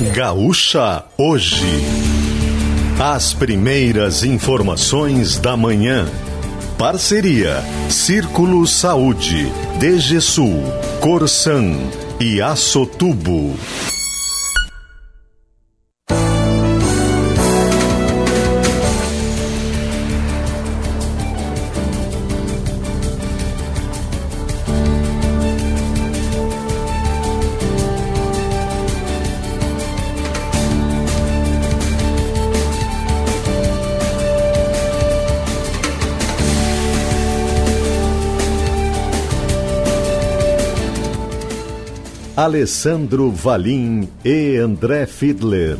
Gaúcha Hoje. As primeiras informações da manhã. Parceria Círculo Saúde, DGSul, Corsan e Açotubo. Alessandro Valim e André Fiedler.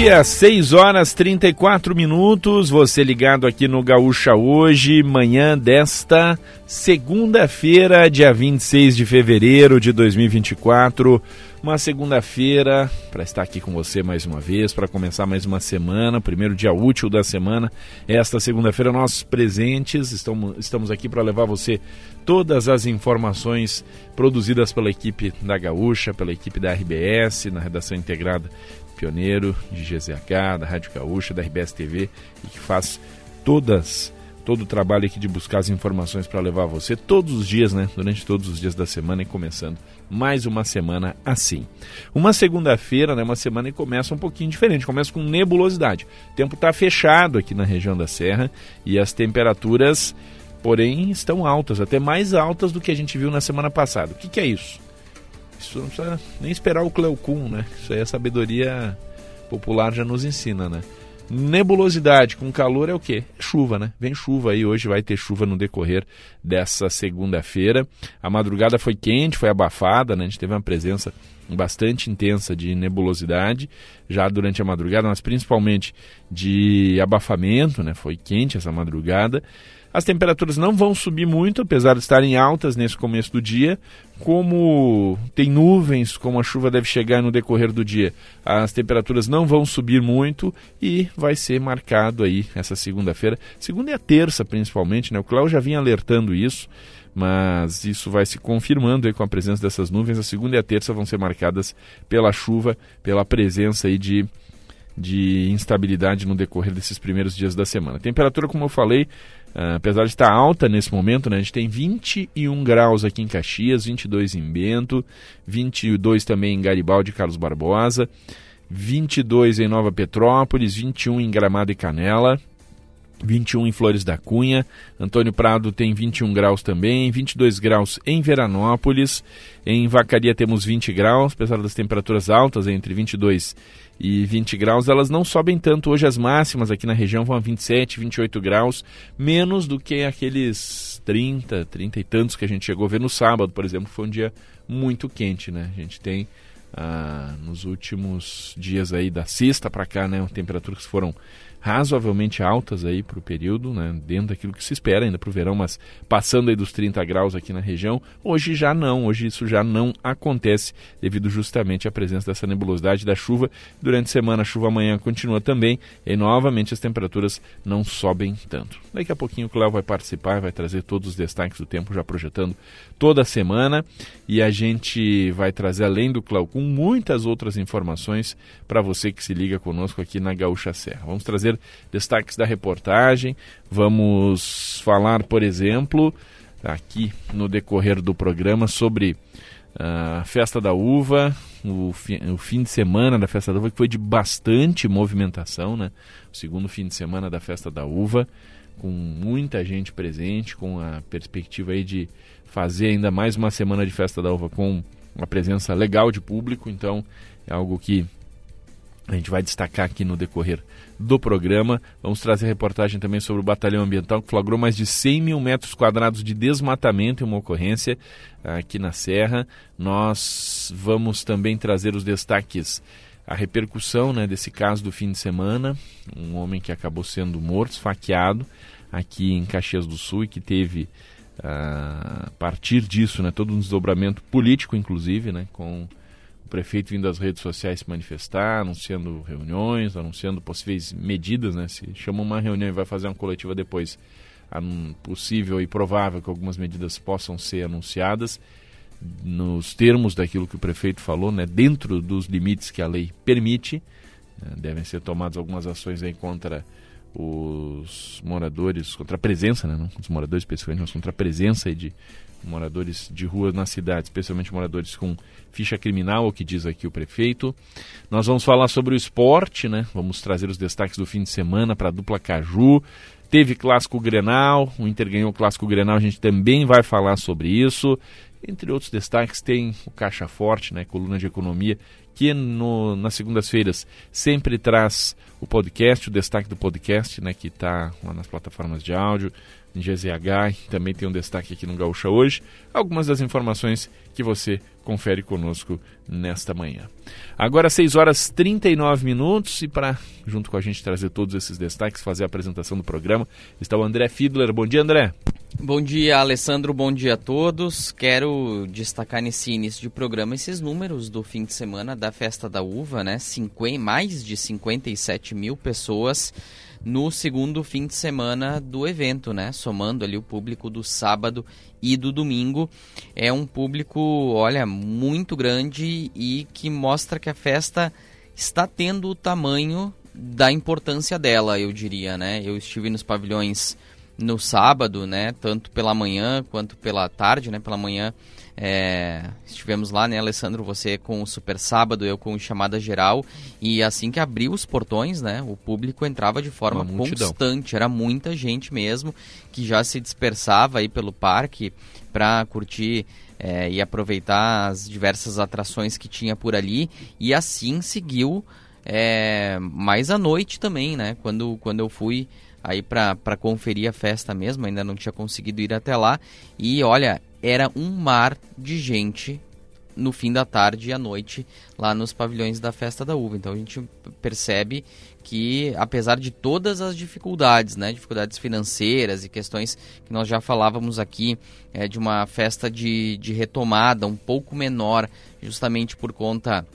Dia, 6 horas 34 minutos. Você ligado aqui no Gaúcha hoje, manhã desta segunda-feira, dia 26 de fevereiro de 2024 uma segunda-feira para estar aqui com você mais uma vez, para começar mais uma semana, primeiro dia útil da semana. Esta segunda-feira, nossos presentes, estamos, estamos aqui para levar você todas as informações produzidas pela equipe da Gaúcha, pela equipe da RBS, na redação integrada Pioneiro, de GZH, da Rádio Gaúcha, da RBS TV, e que faz todas todo o trabalho aqui de buscar as informações para levar você todos os dias, né? Durante todos os dias da semana e começando mais uma semana assim. Uma segunda-feira, né? Uma semana que começa um pouquinho diferente, começa com nebulosidade. O tempo está fechado aqui na região da Serra e as temperaturas, porém, estão altas, até mais altas do que a gente viu na semana passada. O que, que é isso? Isso não precisa nem esperar o Cleocum, né? Isso aí a sabedoria popular já nos ensina, né? Nebulosidade com calor é o quê? É chuva, né? Vem chuva aí, hoje vai ter chuva no decorrer dessa segunda-feira. A madrugada foi quente, foi abafada, né? A gente teve uma presença bastante intensa de nebulosidade já durante a madrugada, mas principalmente de abafamento, né? Foi quente essa madrugada. As temperaturas não vão subir muito, apesar de estarem altas nesse começo do dia. Como tem nuvens, como a chuva deve chegar no decorrer do dia, as temperaturas não vão subir muito e vai ser marcado aí essa segunda-feira, segunda e a terça principalmente, né? O Cláudio já vinha alertando isso, mas isso vai se confirmando aí com a presença dessas nuvens. A segunda e a terça vão ser marcadas pela chuva, pela presença aí de de instabilidade no decorrer desses primeiros dias da semana. temperatura, como eu falei, Uh, apesar de estar alta nesse momento, né, a gente tem 21 graus aqui em Caxias, 22 em Bento, 22 também em Garibaldi e Carlos Barbosa, 22 em Nova Petrópolis, 21 em Gramado e Canela, 21 em Flores da Cunha, Antônio Prado tem 21 graus também, 22 graus em Veranópolis, em Vacaria temos 20 graus, apesar das temperaturas altas, entre 22 e 20 graus, elas não sobem tanto. Hoje as máximas aqui na região vão a 27, 28 graus, menos do que aqueles 30, 30 e tantos que a gente chegou a ver no sábado, por exemplo, foi um dia muito quente, né? A gente tem ah, nos últimos dias aí da sexta para cá, né, temperaturas que foram razoavelmente altas aí para o período, né, dentro daquilo que se espera ainda para o verão, mas passando aí dos 30 graus aqui na região. Hoje já não, hoje isso já não acontece devido justamente à presença dessa nebulosidade da chuva. Durante a semana a chuva amanhã continua também e novamente as temperaturas não sobem tanto. Daqui a pouquinho o Cléo vai participar, vai trazer todos os destaques do tempo já projetando toda a semana e a gente vai trazer além do Cléo com muitas outras informações para você que se liga conosco aqui na Gaúcha Serra. Vamos trazer trazer destaques da reportagem. Vamos falar, por exemplo, aqui no decorrer do programa sobre a festa da uva, o, fi, o fim de semana da festa da uva, que foi de bastante movimentação, né? O segundo fim de semana da festa da uva, com muita gente presente, com a perspectiva aí de fazer ainda mais uma semana de festa da uva com uma presença legal de público, então é algo que a gente vai destacar aqui no decorrer do programa. Vamos trazer reportagem também sobre o Batalhão Ambiental, que flagrou mais de 100 mil metros quadrados de desmatamento em uma ocorrência aqui na Serra. Nós vamos também trazer os destaques, a repercussão né, desse caso do fim de semana. Um homem que acabou sendo morto, esfaqueado, aqui em Caxias do Sul e que teve. a partir disso, né, todo um desdobramento político, inclusive, né, com o prefeito vindo às redes sociais se manifestar, anunciando reuniões, anunciando possíveis medidas, né? Se chama uma reunião e vai fazer uma coletiva depois, possível e provável que algumas medidas possam ser anunciadas. nos termos daquilo que o prefeito falou, né, dentro dos limites que a lei permite. Né, devem ser tomadas algumas ações aí contra os moradores, contra a presença, né, não os moradores especificamente, mas contra a presença de moradores de rua na cidade, especialmente moradores com ficha criminal, o que diz aqui o prefeito. Nós vamos falar sobre o esporte, né? Vamos trazer os destaques do fim de semana para a dupla Caju. Teve clássico Grenal, o Inter ganhou o clássico Grenal, a gente também vai falar sobre isso. Entre outros destaques, tem o Caixa Forte, né, coluna de economia, que no, nas segundas-feiras sempre traz o podcast, o destaque do podcast, né, que está lá nas plataformas de áudio, em GZH, também tem um destaque aqui no Gaúcha hoje. Algumas das informações que você confere conosco nesta manhã. Agora 6 horas 39 minutos e para, junto com a gente, trazer todos esses destaques, fazer a apresentação do programa, está o André Fiedler. Bom dia, André. Bom dia, Alessandro. Bom dia a todos. Quero destacar nesse início de programa esses números do fim de semana da Festa da Uva, né? 50, mais de 57 mil pessoas no segundo fim de semana do evento, né? Somando ali o público do sábado e do domingo. É um público, olha, muito grande e que mostra que a festa está tendo o tamanho da importância dela, eu diria, né? Eu estive nos pavilhões no sábado, né? Tanto pela manhã quanto pela tarde, né? Pela manhã é, estivemos lá, né, Alessandro? Você com o Super Sábado, eu com o Chamada Geral. E assim que abriu os portões, né? O público entrava de forma constante. Era muita gente mesmo que já se dispersava aí pelo parque para curtir é, e aproveitar as diversas atrações que tinha por ali. E assim seguiu é, mais à noite também, né? Quando, quando eu fui aí para conferir a festa mesmo, ainda não tinha conseguido ir até lá. E olha, era um mar de gente no fim da tarde e à noite lá nos pavilhões da Festa da Uva. Então a gente percebe que apesar de todas as dificuldades, né, dificuldades financeiras e questões que nós já falávamos aqui é, de uma festa de, de retomada um pouco menor, justamente por conta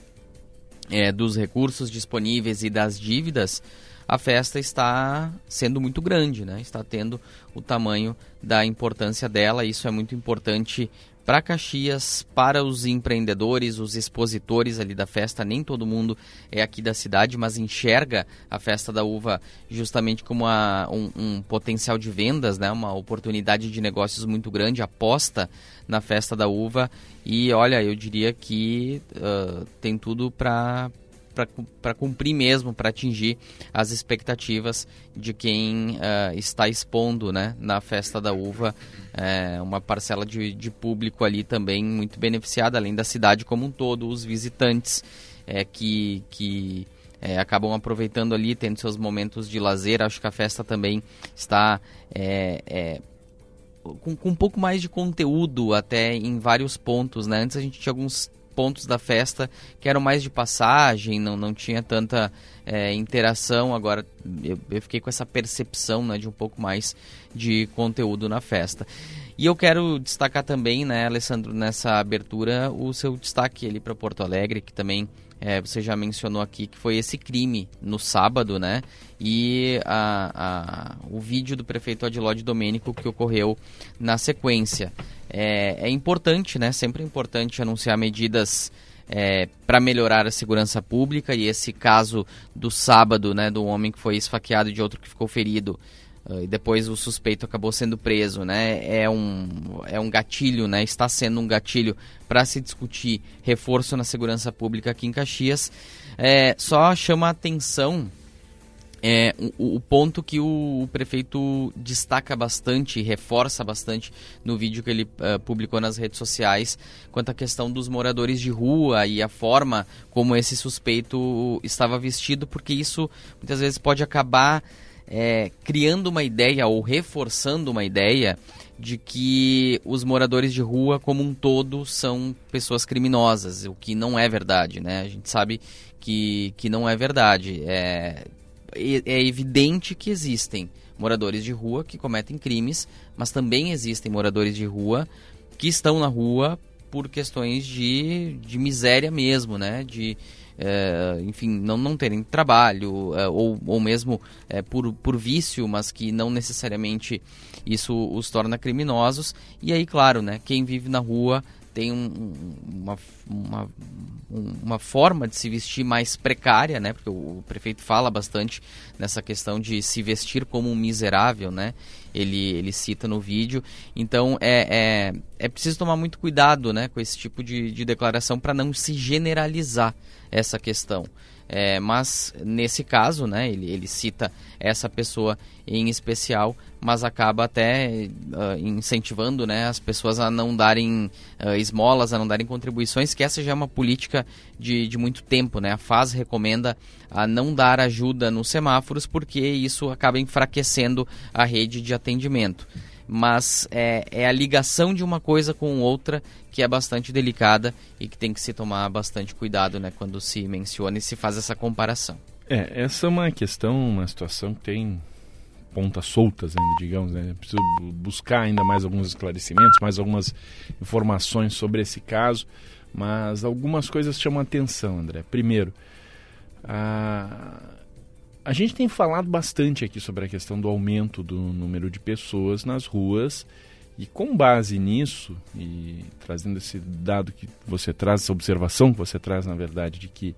é, dos recursos disponíveis e das dívidas, a festa está sendo muito grande, né? Está tendo o tamanho da importância dela. Isso é muito importante para Caxias, para os empreendedores, os expositores ali da festa. Nem todo mundo é aqui da cidade, mas enxerga a festa da uva justamente como um, um, potencial de vendas, né? uma oportunidade de negócios muito grande, aposta na festa da uva. E olha, eu diria que uh, tem tudo para para cumprir mesmo, para atingir as expectativas de quem uh, está expondo né, na festa da uva. É, uma parcela de, de público ali também muito beneficiada, além da cidade como um todo, os visitantes é, que, que é, acabam aproveitando ali, tendo seus momentos de lazer. Acho que a festa também está é, é, com, com, um pouco mais de conteúdo até em vários pontos. Né? Antes a gente tinha alguns pontos da festa que eram mais de passagem, não, não tinha tanta é, interação. Agora eu, eu, fiquei com essa percepção né, de um pouco mais de conteúdo na festa. E eu quero destacar também, né, Alessandro, nessa abertura, o seu destaque ali para Porto Alegre, que também é, você já mencionou aqui, que foi esse crime no sábado, né? E a, a, o vídeo do prefeito Adilode Domênico que ocorreu na sequência é, é importante, né? Sempre é importante anunciar medidas é, para melhorar a segurança pública e esse caso do sábado, né, do homem que foi esfaqueado e de outro que ficou ferido e depois o suspeito acabou sendo preso, né, é um, é um gatilho, né, está sendo um gatilho para se discutir reforço na segurança pública aqui em Caxias. É, só chama a atenção é, o, o, ponto que o, o, prefeito destaca bastante, reforça bastante no vídeo que ele uh, publicou nas redes sociais, quanto à questão dos moradores de rua e a forma como esse suspeito estava vestido, porque isso muitas vezes pode acabar é, criando uma ideia ou reforçando uma ideia de que os moradores de rua como um todo são pessoas criminosas, o que não é verdade, né? A gente sabe que, que não é verdade. É, é evidente que existem moradores de rua que cometem crimes, mas também existem moradores de rua que estão na rua por questões de, de miséria mesmo, né? De, é, enfim, não, não terem trabalho é, ou, ou mesmo é, por, por vício, mas que não necessariamente isso os torna criminosos. E aí, claro, né? Quem vive na rua tem um, uma, uma, uma forma de se vestir mais precária, né? Porque o, o, prefeito fala bastante nessa questão de se vestir como um miserável, né? Ele, ele cita no vídeo. Então é, é, é preciso tomar muito cuidado né, com esse tipo de, de declaração para não se generalizar essa questão. É, mas nesse caso, né, ele, ele cita essa pessoa em especial, mas acaba até uh, incentivando né, as pessoas a não darem uh, esmolas, a não darem contribuições, que essa já é uma política de, de muito tempo. Né? A FAS recomenda a não dar ajuda nos semáforos porque isso acaba enfraquecendo a rede de atendimento mas é, é, a ligação de uma coisa com outra que é bastante delicada e que tem que se tomar bastante cuidado né, quando se menciona e se faz essa comparação. É, essa é uma questão, uma situação que tem pontas soltas ainda, digamos, né? Preciso buscar ainda mais alguns esclarecimentos, mais algumas informações sobre esse caso, mas algumas coisas chamam a atenção, André. Primeiro, a a gente tem falado bastante aqui sobre a questão do aumento do número de pessoas nas ruas e com base nisso e trazendo esse dado que você traz, essa observação que você traz, na verdade, de que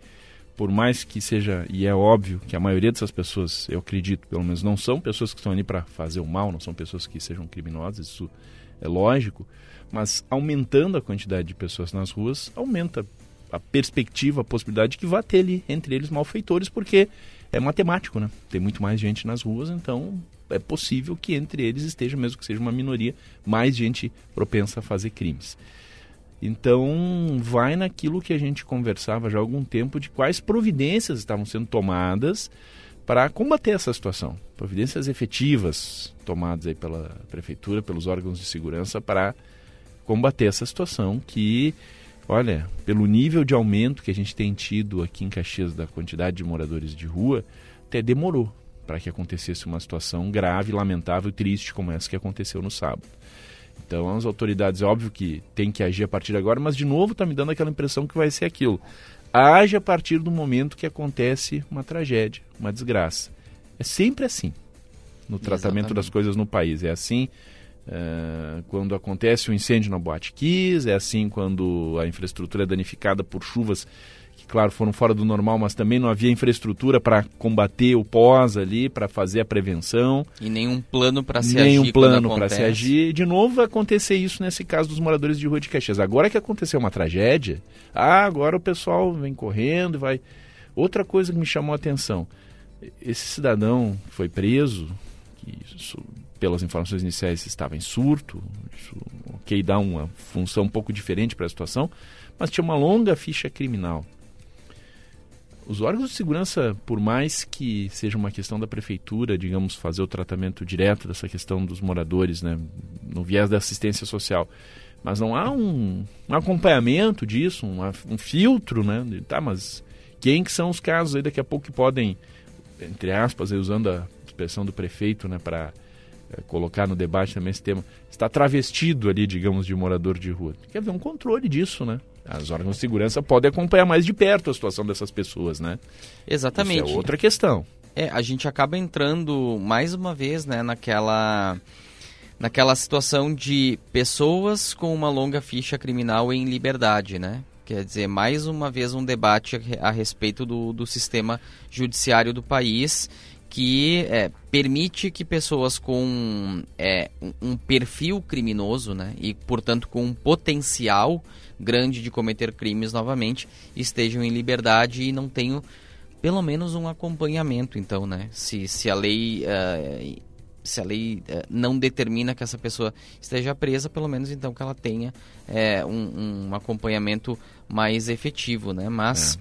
por mais que seja, e é óbvio que a maioria dessas pessoas, eu acredito, pelo menos não são pessoas que estão ali para fazer o mal, não são pessoas que sejam criminosas, isso é lógico, mas aumentando a quantidade de pessoas nas ruas, aumenta a perspectiva, a possibilidade de que vá ter ali entre eles malfeitores, porque é matemático, né? Tem muito mais gente nas ruas, então é possível que entre eles esteja, mesmo que seja uma minoria, mais gente propensa a fazer crimes. Então, vai naquilo que a gente conversava já há algum tempo de quais providências estavam sendo tomadas para combater essa situação. Providências efetivas tomadas aí pela prefeitura, pelos órgãos de segurança para combater essa situação que Olha, pelo nível de aumento que a gente tem tido aqui em Caxias da quantidade de moradores de rua, até demorou para que acontecesse uma situação grave, lamentável, triste como essa que aconteceu no sábado. Então as autoridades, é óbvio que tem que agir a partir de agora, mas de novo está me dando aquela impressão que vai ser aquilo. Age a partir do momento que acontece uma tragédia, uma desgraça. É sempre assim no tratamento Exatamente. das coisas no país. É assim é, quando acontece um incêndio na Boate Kiss, é assim quando a infraestrutura é danificada por chuvas que, claro, foram fora do normal, mas também não havia infraestrutura para combater o pós ali, para fazer a prevenção. E nenhum plano para se nenhum agir. Nenhum plano para se agir. De novo vai acontecer isso nesse caso dos moradores de Rua de Caxias. Agora que aconteceu uma tragédia, ah, agora o pessoal vem correndo, vai. Outra coisa que me chamou a atenção: esse cidadão foi preso, que pelas informações iniciais, estava em surto. Isso, ok, dá uma função um pouco diferente para a situação, mas tinha uma longa ficha criminal. Os órgãos de segurança, por mais que seja uma questão da prefeitura, digamos, fazer o tratamento direto dessa questão dos moradores, né, no viés da assistência social, mas não há um, um acompanhamento disso, um, um filtro, né? De, tá, mas quem que são os casos aí daqui a pouco que podem, entre aspas, aí, usando a expressão do prefeito, né, para é, colocar no debate também esse tema, está travestido ali, digamos, de morador de rua. Tem que haver um controle disso, né? As órgãos de segurança podem acompanhar mais de perto a situação dessas pessoas, né? Exatamente. Isso é outra questão. É, a gente acaba entrando mais uma vez, né, naquela naquela situação de pessoas com uma longa ficha criminal em liberdade, né? Quer dizer, mais uma vez um debate a, respeito do, do sistema judiciário do país que é, permite que pessoas com é, um perfil criminoso né, e, portanto, com um potencial grande de cometer crimes novamente estejam em liberdade e não tenham pelo menos um acompanhamento. Então, né, se, se a lei. Uh, se a lei uh, não determina que essa pessoa esteja presa, pelo menos então que ela tenha uh, um, um, acompanhamento mais efetivo, né? Mas,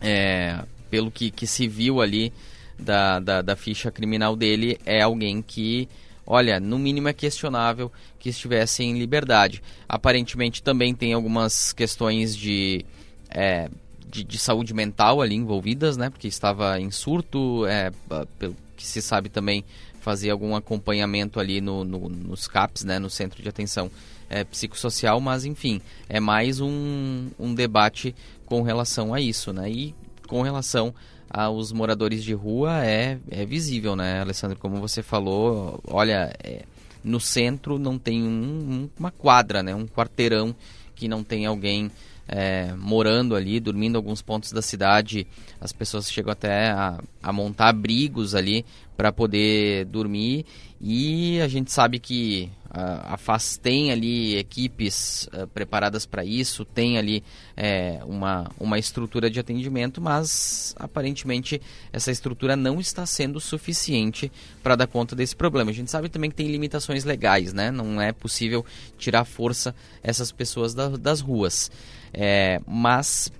é. pelo que, que se viu ali, da, da, da ficha criminal dele é alguém que olha, no mínimo é questionável que estivesse em liberdade. Aparentemente também tem algumas questões de, é, de, de, saúde mental ali envolvidas, né? Porque estava em surto, é, pelo que se sabe também fazer algum acompanhamento ali no, no, nos CAPs, né? No Centro de Atenção é, Psicossocial, mas enfim, é mais um, um debate com relação a isso, né? E com relação aos moradores de rua é, é visível, né, Alessandro? Como você falou, olha, é, no centro não tem um, um, uma quadra, né, um quarteirão que não tem alguém é, morando ali, dormindo em alguns pontos da cidade. As pessoas chegam até a, a montar abrigos ali para poder dormir. E a gente sabe que a, a FAS tem ali equipes uh, preparadas para isso, tem ali é, uma, uma estrutura de atendimento, mas aparentemente essa estrutura não está sendo suficiente para dar conta desse problema. A gente sabe também que tem limitações legais, né? Não é possível tirar força essas pessoas da, das ruas. É, mas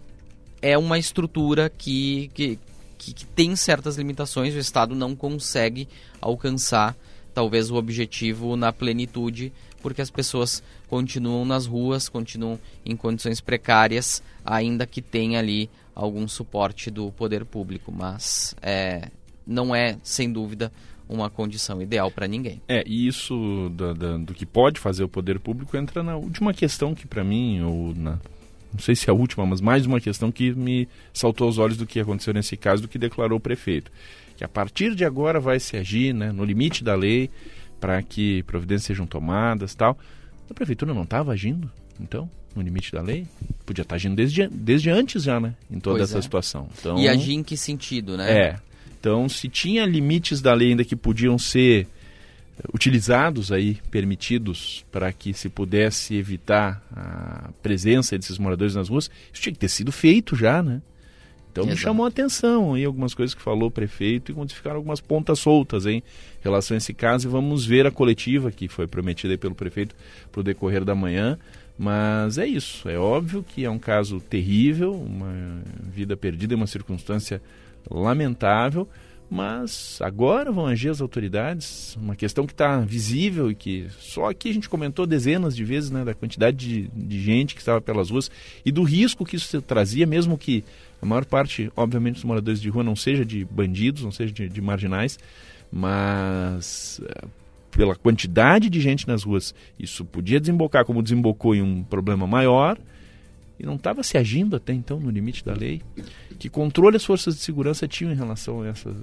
é uma estrutura que, que, que, que tem certas limitações, o Estado não consegue alcançar talvez o objetivo na plenitude, porque as pessoas continuam nas ruas, continuam em condições precárias, ainda que tenha ali algum suporte do poder público, mas é, não é, sem dúvida, uma condição ideal para ninguém. É, e isso do, do, do, que pode fazer o poder público entra na última questão que para mim, ou na, não sei se é a última, mas mais uma questão que me saltou aos olhos do que aconteceu nesse caso, do que declarou o prefeito que a partir de agora vai se agir né, no limite da lei para que providências sejam tomadas tal. A prefeitura não estava agindo, então, no limite da lei? Podia estar tá agindo desde, desde antes já, né? Em toda pois essa é. situação. Então, e agir em que sentido, né? É. Então, se tinha limites da lei ainda que podiam ser utilizados aí, permitidos para que se pudesse evitar a presença desses moradores nas ruas, isso tinha que ter sido feito já, né? Então Exato. me chamou a atenção aí algumas coisas que falou o prefeito e quando ficaram algumas pontas soltas em relação a esse caso e vamos ver a coletiva que foi prometida pelo prefeito para o decorrer da manhã. Mas é isso, é óbvio que é um caso terrível, uma vida perdida, uma circunstância lamentável, mas agora vão agir as autoridades, uma questão que está visível e que só aqui a gente comentou dezenas de vezes né, da quantidade de, de gente que estava pelas ruas e do risco que isso trazia, mesmo que a maior parte, obviamente, dos moradores de rua não seja de bandidos, não seja de, de marginais, mas eh, pela quantidade de gente nas ruas, isso podia desembocar como desembocou em um problema maior e não estava se agindo até então no limite da lei. Que controle as forças de segurança tinham em relação a essa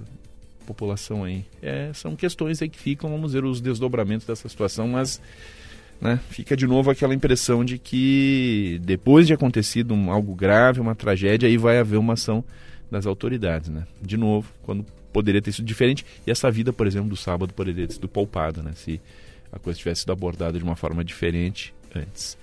população aí? É, são questões aí que ficam, vamos ver os desdobramentos dessa situação, mas né, fica de novo aquela impressão de que depois de acontecido um, algo grave, uma tragédia, aí vai haver uma ação das autoridades, né? De novo, quando poderia ter sido diferente e essa vida, por exemplo, do sábado poderia ter sido poupada, né? Se a coisa tivesse sido abordada de uma forma diferente antes.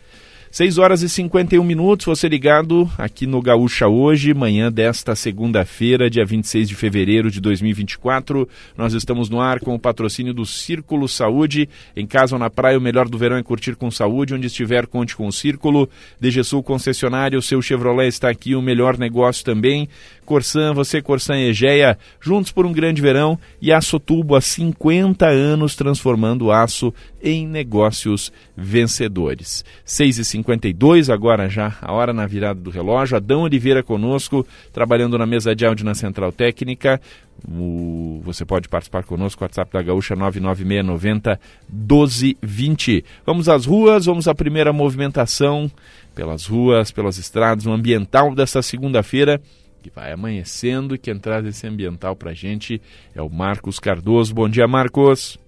6 horas e 51 minutos, você ligado aqui no Gaúcha hoje, manhã desta segunda-feira, dia 26 de fevereiro de 2024. Nós estamos no ar com o patrocínio do Círculo Saúde. Em casa ou na praia, o melhor do verão é curtir com saúde. Onde estiver, conte com o Círculo. DG Sul Concessionário, o seu Chevrolet está aqui, o melhor negócio também. Corsan, você, Corsan e Egeia, juntos por um grande verão. E Aço Tubo há 50 anos transformando aço em negócios vencedores. 6 e 52 agora já, a hora na virada do relógio. Adão Oliveira conosco, trabalhando na mesa de áudio na Central Técnica. O, você pode participar conosco, WhatsApp da Gaúcha 99690 1220. Vamos às ruas, vamos à primeira movimentação pelas ruas, pelas estradas, o ambiental desta segunda-feira que vai amanhecendo e quem traz esse ambiental para a gente é o Marcos Cardoso. Bom dia, Marcos.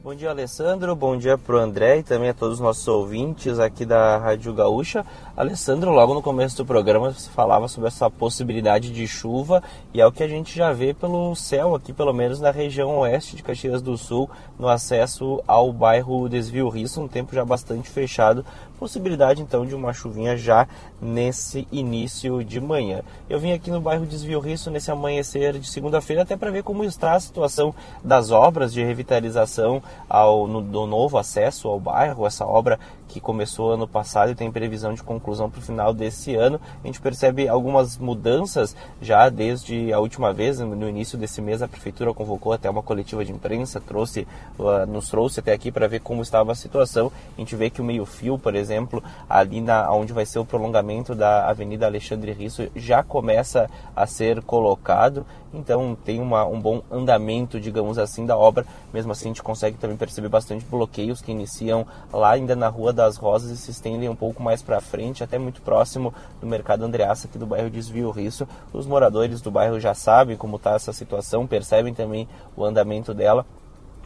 Bom dia, Alessandro. Bom dia para o André e também a todos os nossos ouvintes aqui da Rádio Gaúcha. Alessandro, logo no começo do programa, você falava sobre essa possibilidade de chuva e é o que a gente já vê pelo céu aqui, pelo menos na região oeste de Caxias do Sul, no acesso ao bairro Desvio Risso, um tempo já bastante fechado. Possibilidade então de uma chuvinha já nesse início de manhã. Eu vim aqui no bairro Desvio Risso nesse amanhecer de segunda-feira até para ver como está a situação das obras de revitalização ao, no, do novo acesso ao bairro, essa obra que começou ano passado e tem previsão de conclusão para o final desse ano. A gente percebe algumas mudanças já desde a última vez, no início desse mês, a prefeitura convocou até uma coletiva de imprensa, trouxe, uh, nos trouxe até aqui para ver como estava a situação. A gente vê que o meio-fio, por exemplo, ali na, onde vai ser o prolongamento da Avenida Alexandre Risso, já começa a ser colocado. Então tem uma, um bom andamento, digamos assim, da obra. Mesmo assim, a gente consegue também perceber bastante bloqueios que iniciam lá ainda na Rua das Rosas e se estendem um pouco mais para frente, até muito próximo do Mercado Andreaça, aqui do bairro Desvio Risso. Os moradores do bairro já sabem como está essa situação, percebem também o andamento dela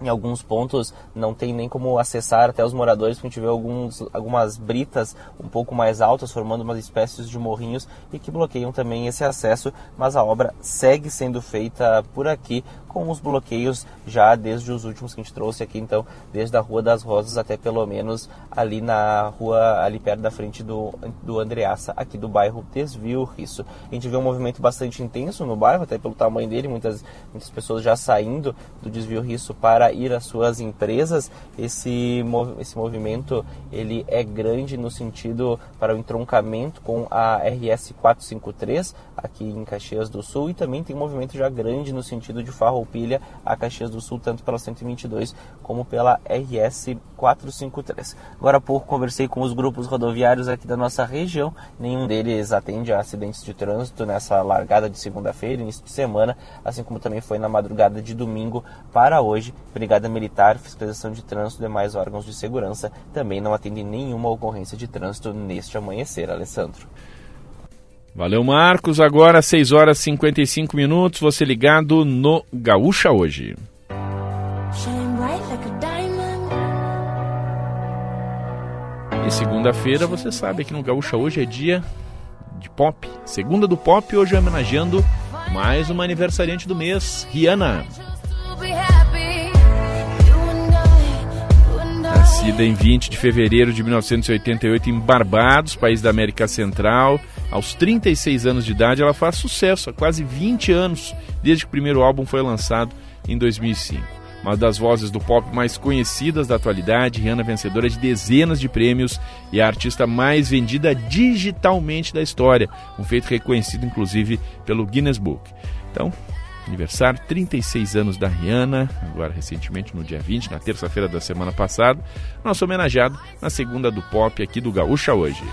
em alguns pontos não tem nem como acessar até os moradores, porque a gente vê alguns, algumas britas um pouco mais altas, formando umas espécies de morrinhos e que bloqueiam também esse acesso, mas a obra segue sendo feita por aqui com os bloqueios já desde os últimos que a gente trouxe aqui, então, desde a Rua das Rosas até pelo menos ali na rua, ali perto da frente do, do Andreaça, aqui do bairro Desvio Risso. A gente vê um movimento bastante intenso no bairro, até pelo tamanho dele, muitas, muitas pessoas já saindo do Desvio Risso para ir às suas empresas. Esse, esse movimento ele é grande no sentido para o entroncamento com a RS 453 aqui em Caxias do Sul e também tem um movimento já grande no sentido de Farroupilha a Caxias do Sul, tanto pela 122 como pela RS 453. Agora há pouco conversei com os grupos rodoviários aqui da nossa região, nenhum deles atende a acidentes de trânsito nessa largada de segunda-feira, início de semana, assim como também foi na madrugada de domingo para hoje. Brigada Militar, Fiscalização de Trânsito e demais órgãos de segurança também não atendem nenhuma ocorrência de trânsito neste amanhecer, Alessandro. Valeu, Marcos. Agora 6 horas e 55 minutos. Você ligado no Gaúcha hoje. E segunda-feira, você sabe que no Gaúcha hoje é dia de pop. Segunda do pop, hoje homenageando mais uma aniversariante do mês, Rihanna. Nascida em 20 de fevereiro de 1988 em Barbados, país da América Central, aos 36 anos de idade, ela faz sucesso há quase 20 anos, desde que o primeiro álbum foi lançado em 2005. Uma das vozes do pop mais conhecidas da atualidade, Rihanna vencedora de dezenas de prêmios e a artista mais vendida digitalmente da história, um feito reconhecido inclusive pelo Guinness Book. Então, aniversário, 36 anos da Rihanna, agora recentemente no dia 20, na terça-feira da semana passada, nosso homenageado na segunda do pop aqui do Gaúcha hoje.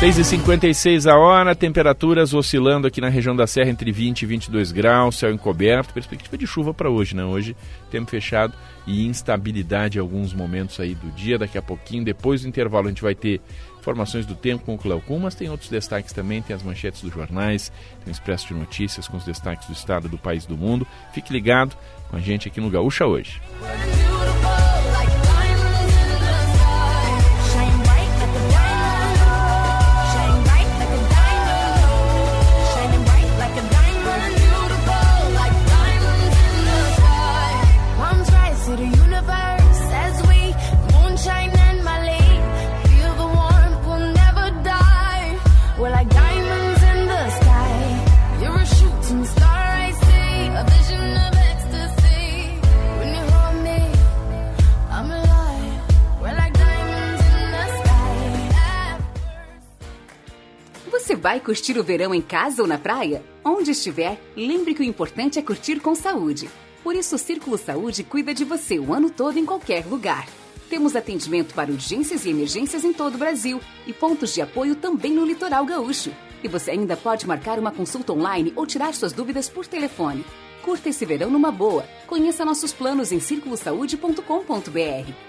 6h56 a hora, temperaturas oscilando aqui na região da Serra entre 20 e 22 graus, céu encoberto, perspectiva de chuva para hoje, né? Hoje, tempo fechado e instabilidade em alguns momentos aí do dia. Daqui a pouquinho, depois do intervalo, a gente vai ter informações do tempo com o Cleocum, mas tem outros destaques também, tem as manchetes dos jornais, tem o Expresso de Notícias com os destaques do estado, do país, do mundo. Fique ligado com a gente aqui no Gaúcha hoje. Você vai curtir o verão em casa ou na praia? Onde estiver, lembre que o importante é curtir com saúde. Por isso, o Círculo Saúde cuida de você o ano todo em qualquer lugar. Temos atendimento para urgências e emergências em todo o Brasil e pontos de apoio também no litoral gaúcho. E você ainda pode marcar uma consulta online ou tirar suas dúvidas por telefone. Curta esse verão numa boa. Conheça nossos planos em circulosaude.com.br.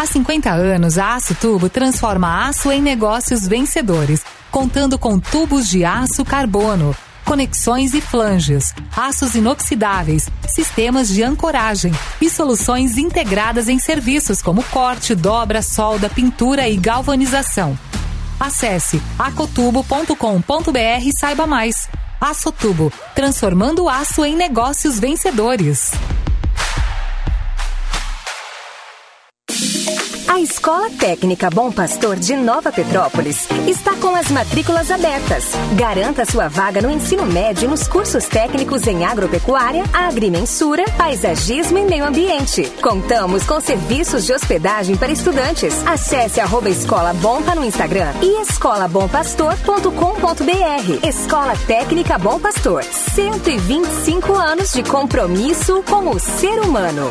Há 50 anos, a Aço Tubo transforma aço em negócios vencedores, contando com tubos de aço carbono, conexões e flanges, aços inoxidáveis, sistemas de ancoragem e soluções integradas em serviços como corte, dobra, solda, pintura e galvanização. Acesse acotubo.com.br e saiba mais. Açotubo, transformando o aço em negócios vencedores. A Escola Técnica Bom Pastor de Nova Petrópolis está com as matrículas abertas. Garanta sua vaga no ensino médio nos cursos técnicos em agropecuária, agrimensura, paisagismo e meio ambiente. Contamos com serviços de hospedagem para estudantes. Acesse arroba Escola Bompa no Instagram e escolabompastor.com.br. Escola Técnica Bom Pastor. 125 anos de compromisso com o ser humano.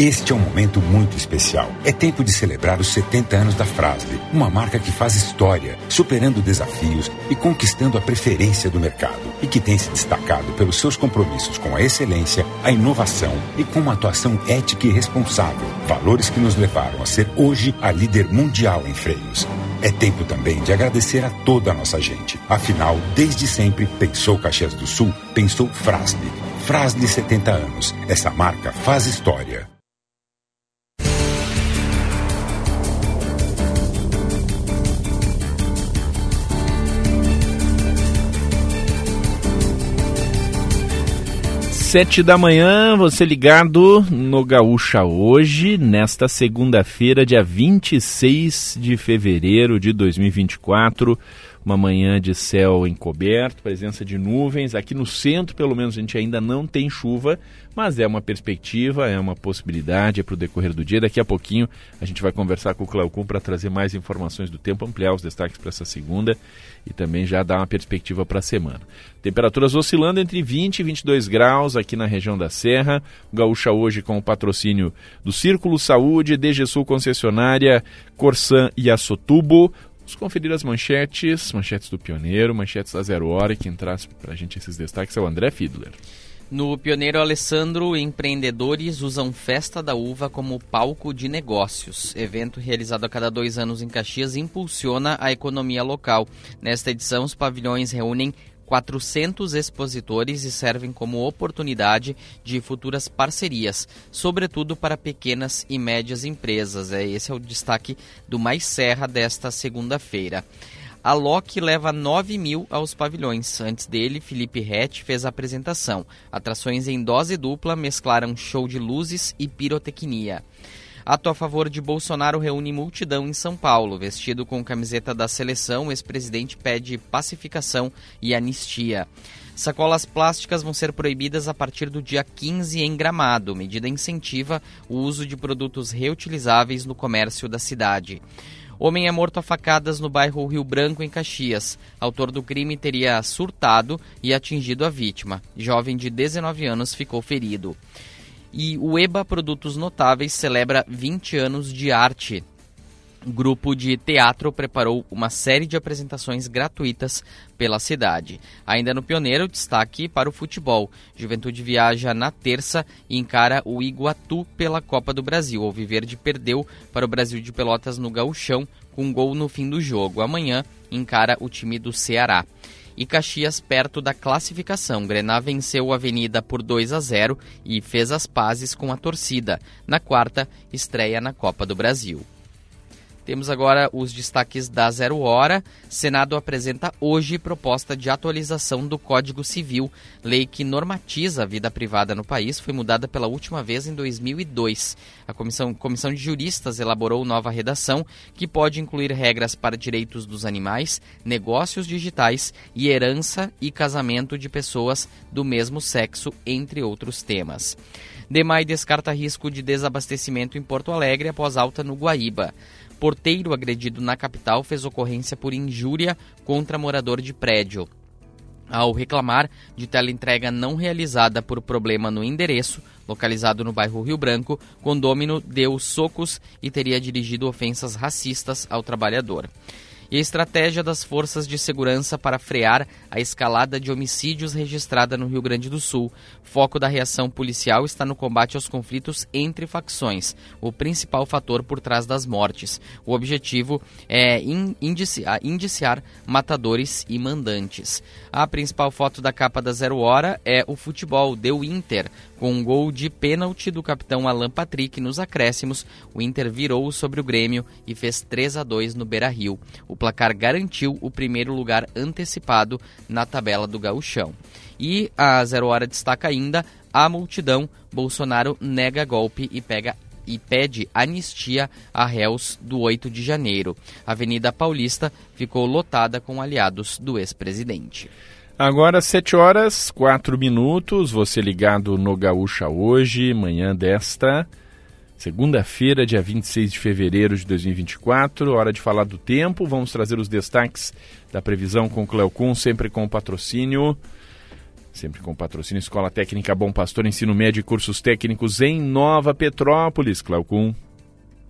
Este é um momento muito especial. É tempo de celebrar os 70 anos da Frasle, uma marca que faz história, superando desafios e conquistando a preferência do mercado e que tem se destacado pelos seus compromissos com a excelência, a inovação e com uma atuação ética e responsável, valores que nos levaram a ser hoje a líder mundial em freios. É tempo também de agradecer a toda a nossa gente. Afinal, desde sempre, pensou Caxias do Sul, pensou Frasle. Frasle 70 anos. Essa marca faz história. Sete da manhã, você ligado no Gaúcha hoje, nesta segunda-feira, dia 26 de fevereiro de 2024. Uma manhã de céu encoberto, presença de nuvens. Aqui no centro, pelo menos, a gente ainda não tem chuva, mas é uma perspectiva, é uma possibilidade, é para o decorrer do dia. Daqui a pouquinho a gente vai conversar com o Cleocum para trazer mais informações do tempo, ampliar os destaques para essa segunda e também já dar uma perspectiva para a semana. Temperaturas oscilando entre 20 e 22 graus aqui na região da Serra. Gaúcha hoje com o patrocínio do Círculo Saúde, DG Sul Concessionária, Corsan e Assotubo. Vamos conferir as manchetes, manchetes do Pioneiro, manchetes da Zero Hora. Quem traz para a gente esses destaques é o André Fiedler. No Pioneiro Alessandro, empreendedores usam Festa da Uva como palco de negócios. Evento realizado a cada dois anos em Caxias impulsiona a economia local. Nesta edição, os pavilhões reúnem 400 expositores e servem como oportunidade de futuras parcerias, sobretudo para pequenas e médias empresas. É, esse é o destaque do Mais Serra desta segunda-feira. A Loki leva 9 mil aos pavilhões. Antes dele, Felipe Rett fez a apresentação. Atrações em dose dupla mesclaram show de luzes e pirotecnia. Ato a favor de Bolsonaro reúne multidão em São Paulo. Vestido com camiseta da seleção, o ex-presidente pede pacificação e anistia. Sacolas plásticas vão ser proibidas a partir do dia 15 em Gramado. Medida incentiva o uso de produtos reutilizáveis no comércio da cidade. Homem é morto a facadas no bairro Rio Branco, em Caxias. Autor do crime teria surtado e atingido a vítima. Jovem de 19 anos ficou ferido. E o EBA Produtos Notáveis celebra 20 anos de arte. O grupo de teatro preparou uma série de apresentações gratuitas pela cidade. Ainda no Pioneiro, destaque para o futebol. Juventude viaja na terça e encara o Iguatu pela Copa do Brasil. O Viverde perdeu para o Brasil de Pelotas no Gauchão com um gol no fim do jogo. Amanhã encara o time do Ceará e Caxias perto da classificação. Grená venceu a Avenida por 2 a 0 e fez as pazes com a torcida. Na quarta, estreia na Copa do Brasil. Temos agora os destaques da Zero Hora. Senado apresenta hoje proposta de atualização do Código Civil. Lei que normatiza a vida privada no país foi mudada pela última vez em 2002. A comissão, comissão de juristas elaborou nova redação que pode incluir regras para direitos dos animais, negócios digitais e herança e casamento de pessoas do mesmo sexo, entre outros temas. Demai descarta risco de desabastecimento em Porto Alegre após alta no Guaíba. Porteiro agredido na capital fez ocorrência por injúria contra morador de prédio. Ao reclamar de teleentrega não realizada por problema no endereço, localizado no bairro Rio Branco, condômino deu socos e teria dirigido ofensas racistas ao trabalhador e a estratégia das forças de segurança para frear a escalada de homicídios registrada no Rio Grande do Sul. Foco da reação policial está no combate aos conflitos entre facções, o principal fator por trás das mortes. O objetivo é indiciar, matadores e mandantes. A principal foto da capa da Zero Hora é o futebol, deu Inter, com um gol de pênalti do capitão Alan Patrick nos acréscimos, o Inter virou sobre o Grêmio e fez 3 a 2 no Beira-Rio. O placar garantiu o primeiro lugar antecipado na tabela do Gauchão. E a Zero Hora destaca ainda a multidão. Bolsonaro nega golpe e pega e pede anistia a réus do 8 de janeiro. A Avenida Paulista ficou lotada com aliados do ex-presidente. Agora, 7 horas, 4 minutos. Você ligado no Gaúcha hoje, manhã desta segunda-feira, dia 26 de fevereiro de 2024. Hora de falar do tempo. Vamos trazer os destaques da previsão com o Cleocum, sempre com patrocínio. Sempre com patrocínio Escola Técnica Bom Pastor, Ensino Médio e Cursos Técnicos em Nova Petrópolis. Cleocum.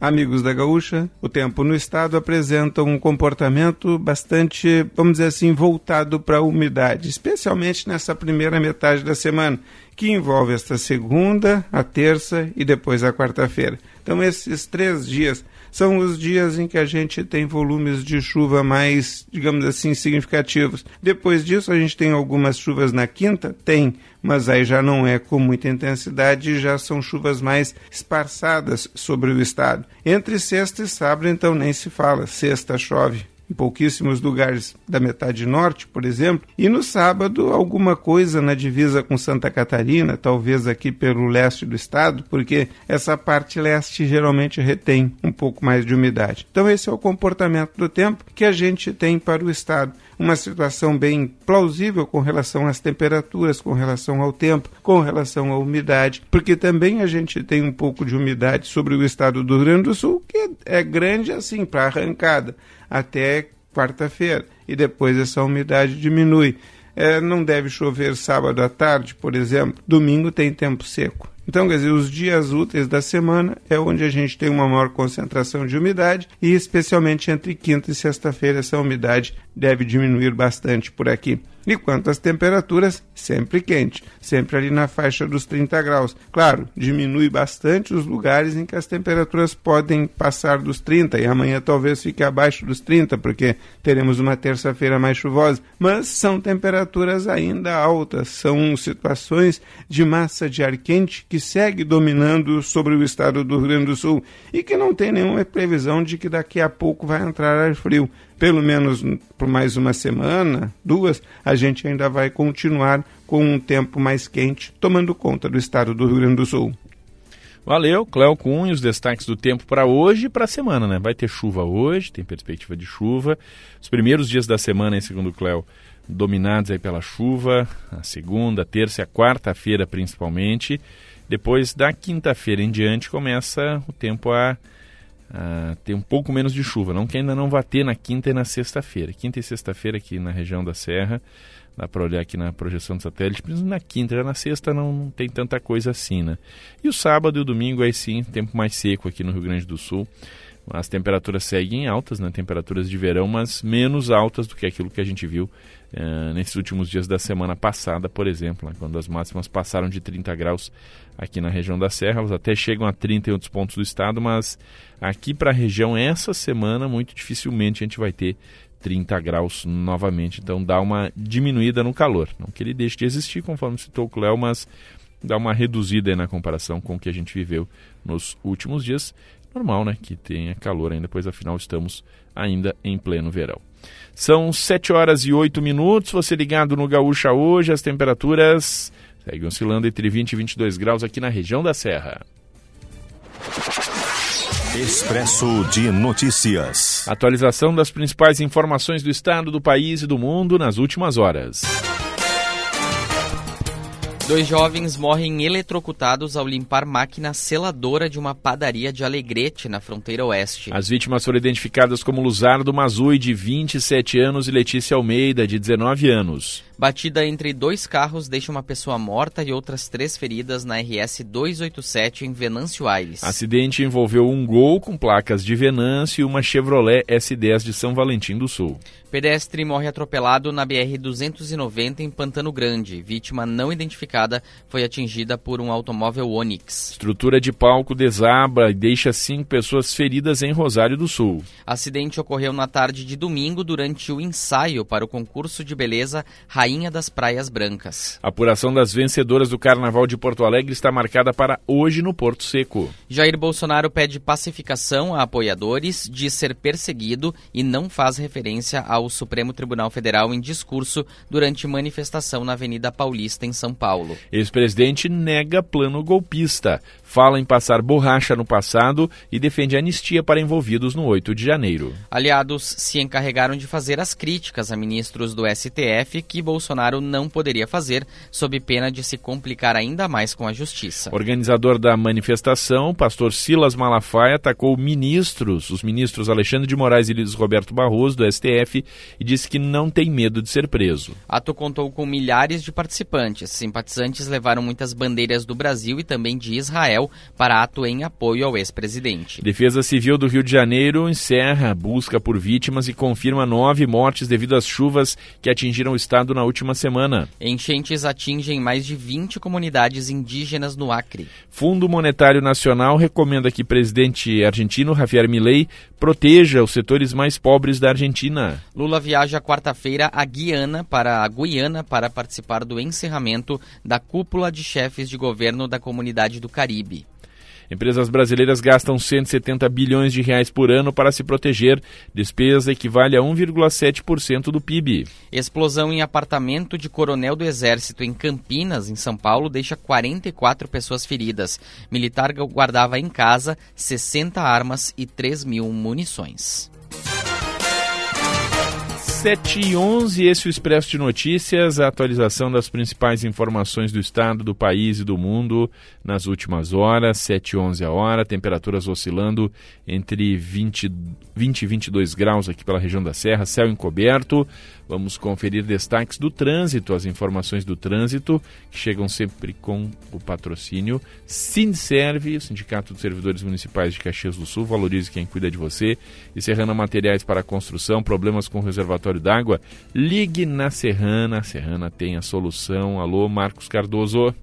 Amigos da Gaúcha, o tempo no estado apresenta um comportamento bastante, vamos dizer assim, voltado para a umidade, especialmente nessa primeira metade da semana, que envolve esta segunda, a terça e depois a quarta-feira. Então, esses três dias são os dias em que a gente tem volumes de chuva mais, digamos assim, significativos. Depois disso, a gente tem algumas chuvas na quinta? Tem, mas aí já não é com muita intensidade, já são chuvas mais esparçadas sobre o estado. Entre sexta e sábado, então, nem se fala. Sexta chove em pouquíssimos lugares da metade norte, por exemplo, e no sábado alguma coisa na divisa com Santa Catarina, talvez aqui pelo leste do estado, porque essa parte leste geralmente retém um pouco mais de umidade. Então esse é o comportamento do tempo que a gente tem para o estado uma situação bem plausível com relação às temperaturas, com relação ao tempo, com relação à umidade, porque também a gente tem um pouco de umidade sobre o estado do Rio Grande do Sul, que é grande assim para arrancada até quarta-feira e depois essa umidade diminui. É, não deve chover sábado à tarde, por exemplo. Domingo tem tempo seco. Então, quer dizer, os dias úteis da semana é onde a gente tem uma maior concentração de umidade e, especialmente entre quinta e sexta-feira, essa umidade deve diminuir bastante por aqui. E quanto às temperaturas, sempre quente, sempre ali na faixa dos 30 graus. Claro, diminui bastante os lugares em que as temperaturas podem passar dos 30 e amanhã talvez fique abaixo dos 30, porque teremos uma terça-feira mais chuvosa. Mas são temperaturas ainda altas, são situações de massa de ar quente que segue dominando sobre o estado do Rio Grande do Sul e que não tem nenhuma previsão de que daqui a pouco vai entrar ar frio pelo menos por mais uma semana, duas, a gente ainda vai continuar com um tempo mais quente, tomando conta do estado do Rio Grande do Sul. Valeu, Cléo Cunha, os destaques do tempo para hoje e para a semana, né? Vai ter chuva hoje, tem perspectiva de chuva. Os primeiros dias da semana, em segundo Cléo, dominados aí pela chuva, a segunda, terça e a quarta-feira principalmente. Depois da quinta-feira em diante começa o tempo a uh, ter um pouco menos de chuva. Não que ainda não vá ter na quinta e na sexta-feira. Quinta e sexta-feira aqui na região da Serra, dá para olhar aqui na projeção do satélite, mas na quinta, já na sexta não, não, tem tanta coisa assim, né? E o sábado e o domingo aí sim, tempo mais seco aqui no Rio Grande do Sul. As temperaturas seguem altas, né? temperaturas de verão, mas menos altas do que aquilo que a gente viu uh, nesses últimos dias da semana passada, por exemplo, né? quando as máximas passaram de 30 graus aqui na região da Serra, elas até chegam a 30 em outros pontos do estado, mas aqui para a região, essa semana, muito dificilmente a gente vai ter 30 graus novamente, então dá uma diminuída no calor. Não que ele deixe de existir, conforme citou o Cléo, mas dá uma reduzida na comparação com o que a gente viveu nos últimos dias normal, né? Que tenha calor ainda, pois afinal estamos ainda em pleno verão. São 7 horas e 8 minutos. Você ligado no Gaúcha hoje, as temperaturas seguem oscilando entre 20 e 22 graus aqui na região da Serra. Expresso de Notícias. Atualização das principais informações do estado, do país e do mundo nas últimas horas. Dois jovens morrem eletrocutados ao limpar máquina seladora de uma padaria de Alegrete, na fronteira oeste. As vítimas foram identificadas como Luzardo Mazui, de 27 anos, e Letícia Almeida, de 19 anos. Batida entre dois carros deixa uma pessoa morta e outras três feridas na RS 287 em Venâncio Aires. Acidente envolveu um Gol com placas de Venâncio e uma Chevrolet S10 de São Valentim do Sul. Pedestre morre atropelado na BR-290 em Pantano Grande. Vítima não identificada foi atingida por um automóvel Onix. Estrutura de palco desaba e deixa cinco pessoas feridas em Rosário do Sul. Acidente ocorreu na tarde de domingo durante o ensaio para o concurso de beleza Rainha das Praias Brancas. A apuração das vencedoras do Carnaval de Porto Alegre está marcada para hoje no Porto Seco. Jair Bolsonaro pede pacificação a apoiadores, diz ser perseguido e não faz referência ao Supremo Tribunal Federal em discurso durante manifestação na Avenida Paulista, em São Paulo. Ex-presidente nega plano golpista, fala em passar borracha no passado e defende anistia para envolvidos no 8 de janeiro. Aliados se encarregaram de fazer as críticas a ministros do STF que Bolsonaro não poderia fazer, sob pena de se complicar ainda mais com a justiça. Organizador da manifestação, pastor Silas Malafaia atacou ministros, os ministros Alexandre de Moraes e Luiz Roberto Barroso, do STF, e disse que não tem medo de ser preso. Ato contou com milhares de participantes. Simpatizantes levaram muitas bandeiras do Brasil e também de Israel para ato em apoio ao ex-presidente. Defesa Civil do Rio de Janeiro encerra a busca por vítimas e confirma nove mortes devido às chuvas que atingiram o estado na última semana. Enchentes atingem mais de 20 comunidades indígenas no Acre. Fundo Monetário Nacional recomenda que presidente argentino Javier Milei proteja os setores mais pobres da Argentina. Lula viaja quarta-feira a Guiana para a Guiana para participar do encerramento da cúpula de chefes de governo da Comunidade do Caribe. Empresas brasileiras gastam 170 bilhões de reais por ano para se proteger. Despesa equivale a 1,7% do PIB. Explosão em apartamento de coronel do Exército em Campinas, em São Paulo, deixa 44 pessoas feridas. Militar guardava em casa 60 armas e 3 mil munições. 7 e 11, esse é o Expresso de Notícias, a atualização das principais informações do estado, do país e do mundo nas últimas horas, 7 e 11 a hora, temperaturas oscilando entre 20, 20 e 22 graus aqui pela região da Serra, céu encoberto. Vamos conferir destaques do trânsito, as informações do trânsito, que chegam sempre com o patrocínio Sinserve, o Sindicato dos Servidores Municipais de Caxias do Sul, valorize quem cuida de você. E Serrana Materiais para Construção, problemas com o reservatório d'água, ligue na Serrana, a Serrana tem a solução. Alô, Marcos Cardoso.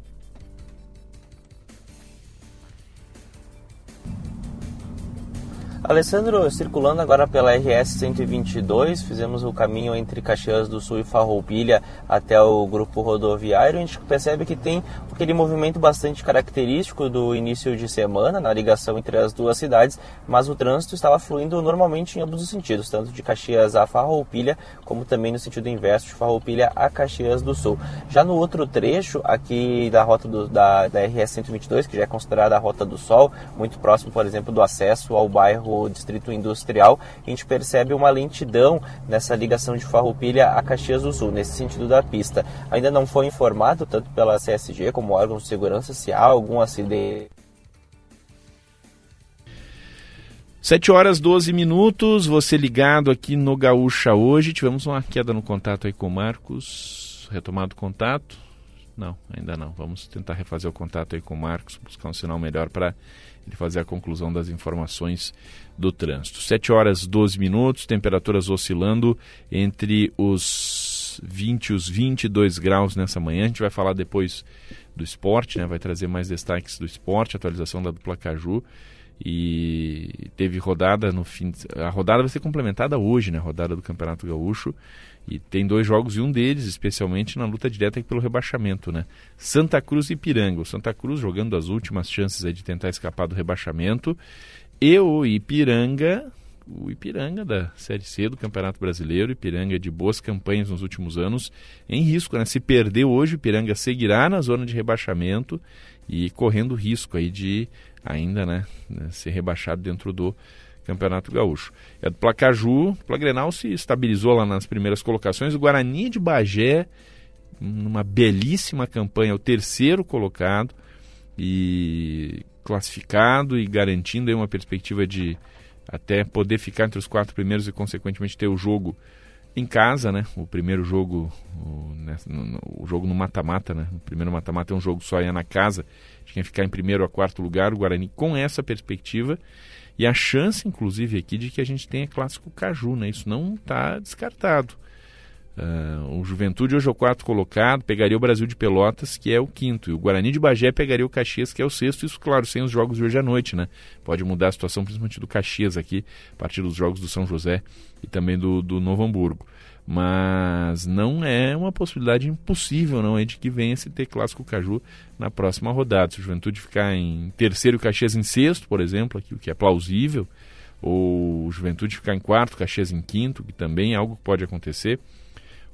Alessandro, circulando agora pela RS 122, fizemos o caminho entre Caxias do Sul e Farroupilha até o grupo rodoviário. A gente percebe que tem aquele movimento bastante característico do início de semana na ligação entre as duas cidades, mas o trânsito estava fluindo normalmente em ambos os sentidos, tanto de Caxias a Farroupilha, como também no sentido inverso de Farroupilha a Caxias do Sul. Já no outro trecho aqui da rota do, da, da RS 122, que já é considerada a Rota do Sol, muito próximo, por exemplo, do acesso ao bairro Distrito Industrial, a gente percebe uma lentidão nessa ligação de Farroupilha a Caxias do Sul, nesse sentido da pista. Ainda não foi informado, tanto pela CSG como órgãos de segurança, se há algum acidente. 7 horas 12 minutos, você ligado aqui no Gaúcha hoje. Tivemos uma queda no contato aí com o Marcos. Retomado o contato? Não, ainda não. Vamos tentar refazer o contato aí com o Marcos, buscar um sinal melhor para ele fazer a conclusão das informações do trânsito. 7 horas 12 minutos, temperaturas oscilando entre os 20 e os 22 graus nessa manhã. A gente vai falar depois do esporte, né? vai trazer mais destaques do esporte, atualização da dupla Caju. E teve rodada no fim. A rodada vai ser complementada hoje, né? A rodada do Campeonato Gaúcho. E tem dois jogos e um deles, especialmente na luta direta pelo rebaixamento, né? Santa Cruz e Piranga. O Santa Cruz jogando as últimas chances de tentar escapar do rebaixamento. E o Ipiranga, o Ipiranga da Série C do Campeonato Brasileiro, Ipiranga de boas campanhas nos últimos anos, em risco, né? Se perder hoje, o Ipiranga seguirá na zona de rebaixamento e correndo risco aí de ainda, né, ser rebaixado dentro do Campeonato Gaúcho. É do Placaju, o Plagrenal se estabilizou lá nas primeiras colocações, o Guarani de Bagé, numa belíssima campanha, o terceiro colocado e classificado e garantindo aí uma perspectiva de até poder ficar entre os quatro primeiros e consequentemente ter o jogo em casa, né? O primeiro jogo, o, né, o jogo no mata-mata, né? O primeiro mata-mata é um jogo só é na casa, de quem ficar em primeiro a quarto lugar, o Guarani com essa perspectiva e a chance, inclusive, aqui de que a gente tenha clássico Caju, né? Isso não está descartado. Uh, o Juventude hoje é o quarto colocado, pegaria o Brasil de Pelotas, que é o quinto, e o Guarani de Bagé pegaria o Caxias, que é o sexto, isso, claro, sem os jogos de hoje à noite, né? Pode mudar a situação, principalmente do Caxias aqui, a partir dos jogos do São José e também do, do Novo Hamburgo. Mas não é uma possibilidade impossível, não, é de que venha se ter clássico Caju na próxima rodada. Se o Juventude ficar em terceiro Caxias em sexto, por exemplo, aqui, o que é plausível, ou o Juventude ficar em quarto, Caxias em quinto, que também é algo que pode acontecer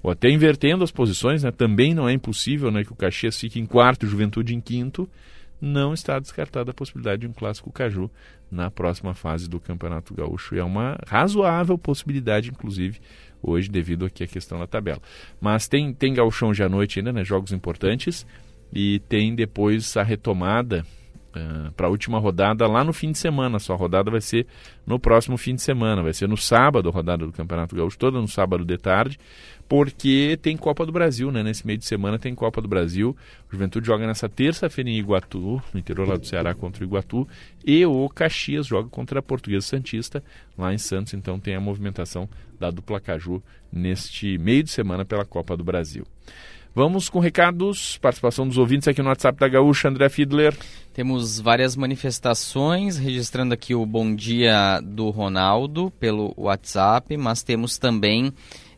ou até invertendo as posições, né? também não é impossível né, que o Caxias fique em quarto Juventude em quinto, não está descartada a possibilidade de um clássico Caju na próxima fase do Campeonato Gaúcho. E é uma razoável possibilidade, inclusive, hoje, devido aqui à questão da tabela. Mas tem, tem gauchão já à noite ainda, né? Jogos importantes. E tem depois a retomada uh, ah, para a última rodada lá no fim de semana. Sua rodada vai ser no próximo fim de semana, vai ser no sábado, a rodada do Campeonato Gaúcho, toda no sábado de tarde, porque tem Copa do Brasil, né? Nesse meio de semana tem Copa do Brasil. O Juventude joga nessa terça-feira em Iguatu, no interior lá do Ceará contra o Iguatu, e o Caxias joga contra a Portuguesa Santista lá em Santos. Então tem a movimentação da dupla Caju neste meio de semana pela Copa do Brasil. Vamos com recados, participação dos ouvintes aqui no WhatsApp da Gaúcha, André Fiedler. Temos várias manifestações, registrando aqui o bom dia do Ronaldo pelo WhatsApp, mas temos também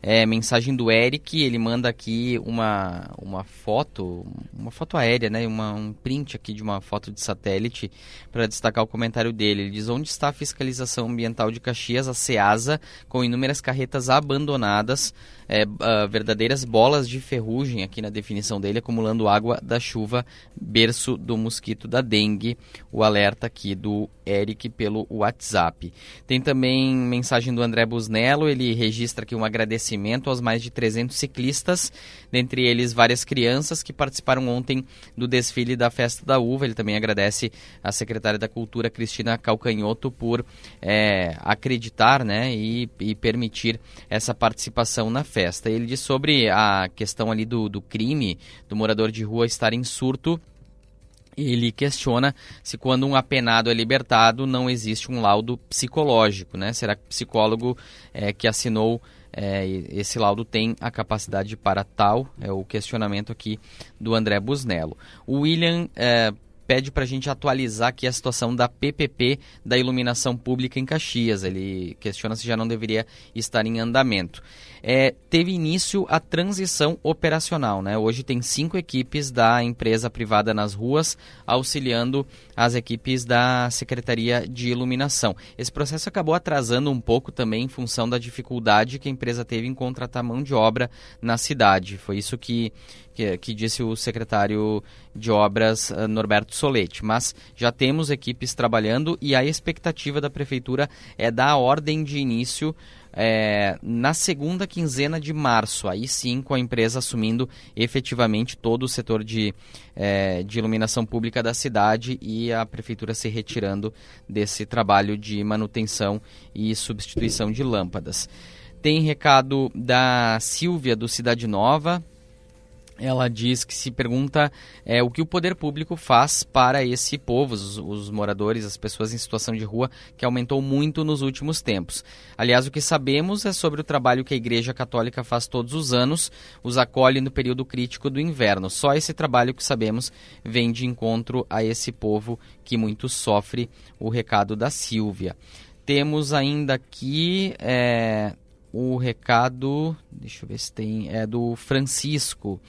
é, mensagem do Eric, ele manda aqui uma, uma foto, uma foto aérea, né? Uma, um print aqui de uma foto de satélite para destacar o comentário dele. Ele diz: Onde está a fiscalização ambiental de Caxias, a SEASA, com inúmeras carretas abandonadas, é, uh, verdadeiras bolas de ferrugem, aqui na definição dele, acumulando água da chuva, berço do mosquito da dengue. O alerta aqui do Eric pelo WhatsApp. Tem também mensagem do André Busnello, ele registra aqui um agradecimento aos mais de 300 ciclistas, dentre eles várias crianças que participaram ontem do desfile da Festa da Uva. Ele também agradece a secretária da Cultura, Cristina Calcanhoto, por é, acreditar né, e, e, permitir essa participação na festa. Ele diz sobre a questão ali do, do crime, do morador de rua estar em surto, ele questiona se quando um apenado é libertado não existe um laudo psicológico, né? Será que o psicólogo é, que assinou é, esse laudo tem a capacidade para tal? É o questionamento aqui do André Busnello. O William é, pede para a gente atualizar aqui a situação da PPP da iluminação pública em Caxias. Ele questiona se já não deveria estar em andamento é, teve início a transição operacional. Né? Hoje tem cinco equipes da empresa privada nas ruas, auxiliando as equipes da Secretaria de Iluminação. Esse processo acabou atrasando um pouco também em função da dificuldade que a empresa teve em contratar mão de obra na cidade. Foi isso que, que, que disse o secretário de Obras, uh, Norberto Solete. Mas já temos equipes trabalhando e a expectativa da Prefeitura é dar a ordem de início é, na segunda quinzena de março, aí sim com a empresa assumindo efetivamente todo o setor de, é, de iluminação pública da cidade e a prefeitura se retirando desse trabalho de manutenção e substituição de lâmpadas. Tem recado da Silvia do Cidade Nova, ela diz que se pergunta é, o que o poder público faz para esse povo, os, os, moradores, as pessoas em situação de rua, que aumentou muito nos últimos tempos. Aliás, o que sabemos é sobre o trabalho que a Igreja Católica faz todos os anos, os acolhe no período crítico do inverno. Só esse trabalho que sabemos vem de encontro a esse povo que muito sofre, o recado da Silvia. Temos ainda aqui é, o recado, deixa eu ver se tem, é do Francisco.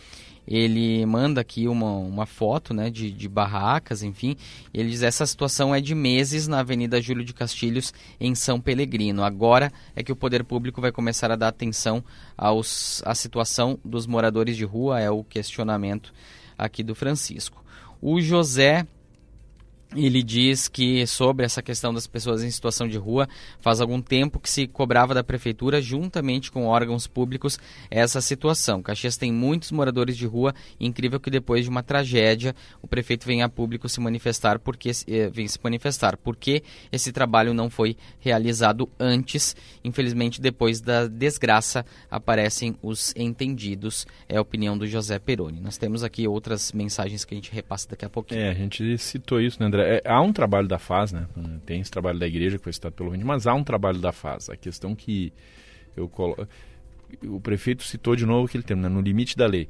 Ele manda aqui uma, uma foto né, de, de barracas, enfim. Ele diz: essa situação é de meses na Avenida Júlio de Castilhos, em São Pelegrino. Agora é que o poder público vai começar a dar atenção aos, à situação dos moradores de rua, é o questionamento aqui do Francisco. O José ele diz que sobre essa questão das pessoas em situação de rua, faz algum tempo que se cobrava da prefeitura, juntamente com órgãos públicos, essa situação. Caxias tem muitos moradores de rua, incrível que depois de uma tragédia, o prefeito vem a público se manifestar porque eh, vem se manifestar porque esse trabalho não foi realizado antes. Infelizmente, depois da desgraça aparecem os entendidos. É a opinião do José Peroni. Nós temos aqui outras mensagens que a gente repassa daqui a pouquinho. É, a gente citou isso, né, André? É, há um trabalho da FAS, né? Tem esse trabalho da igreja que foi citado pelo Vinde, mas há um trabalho da FAS. A questão que eu colo... o prefeito citou de novo aquele termo, né? no limite da lei.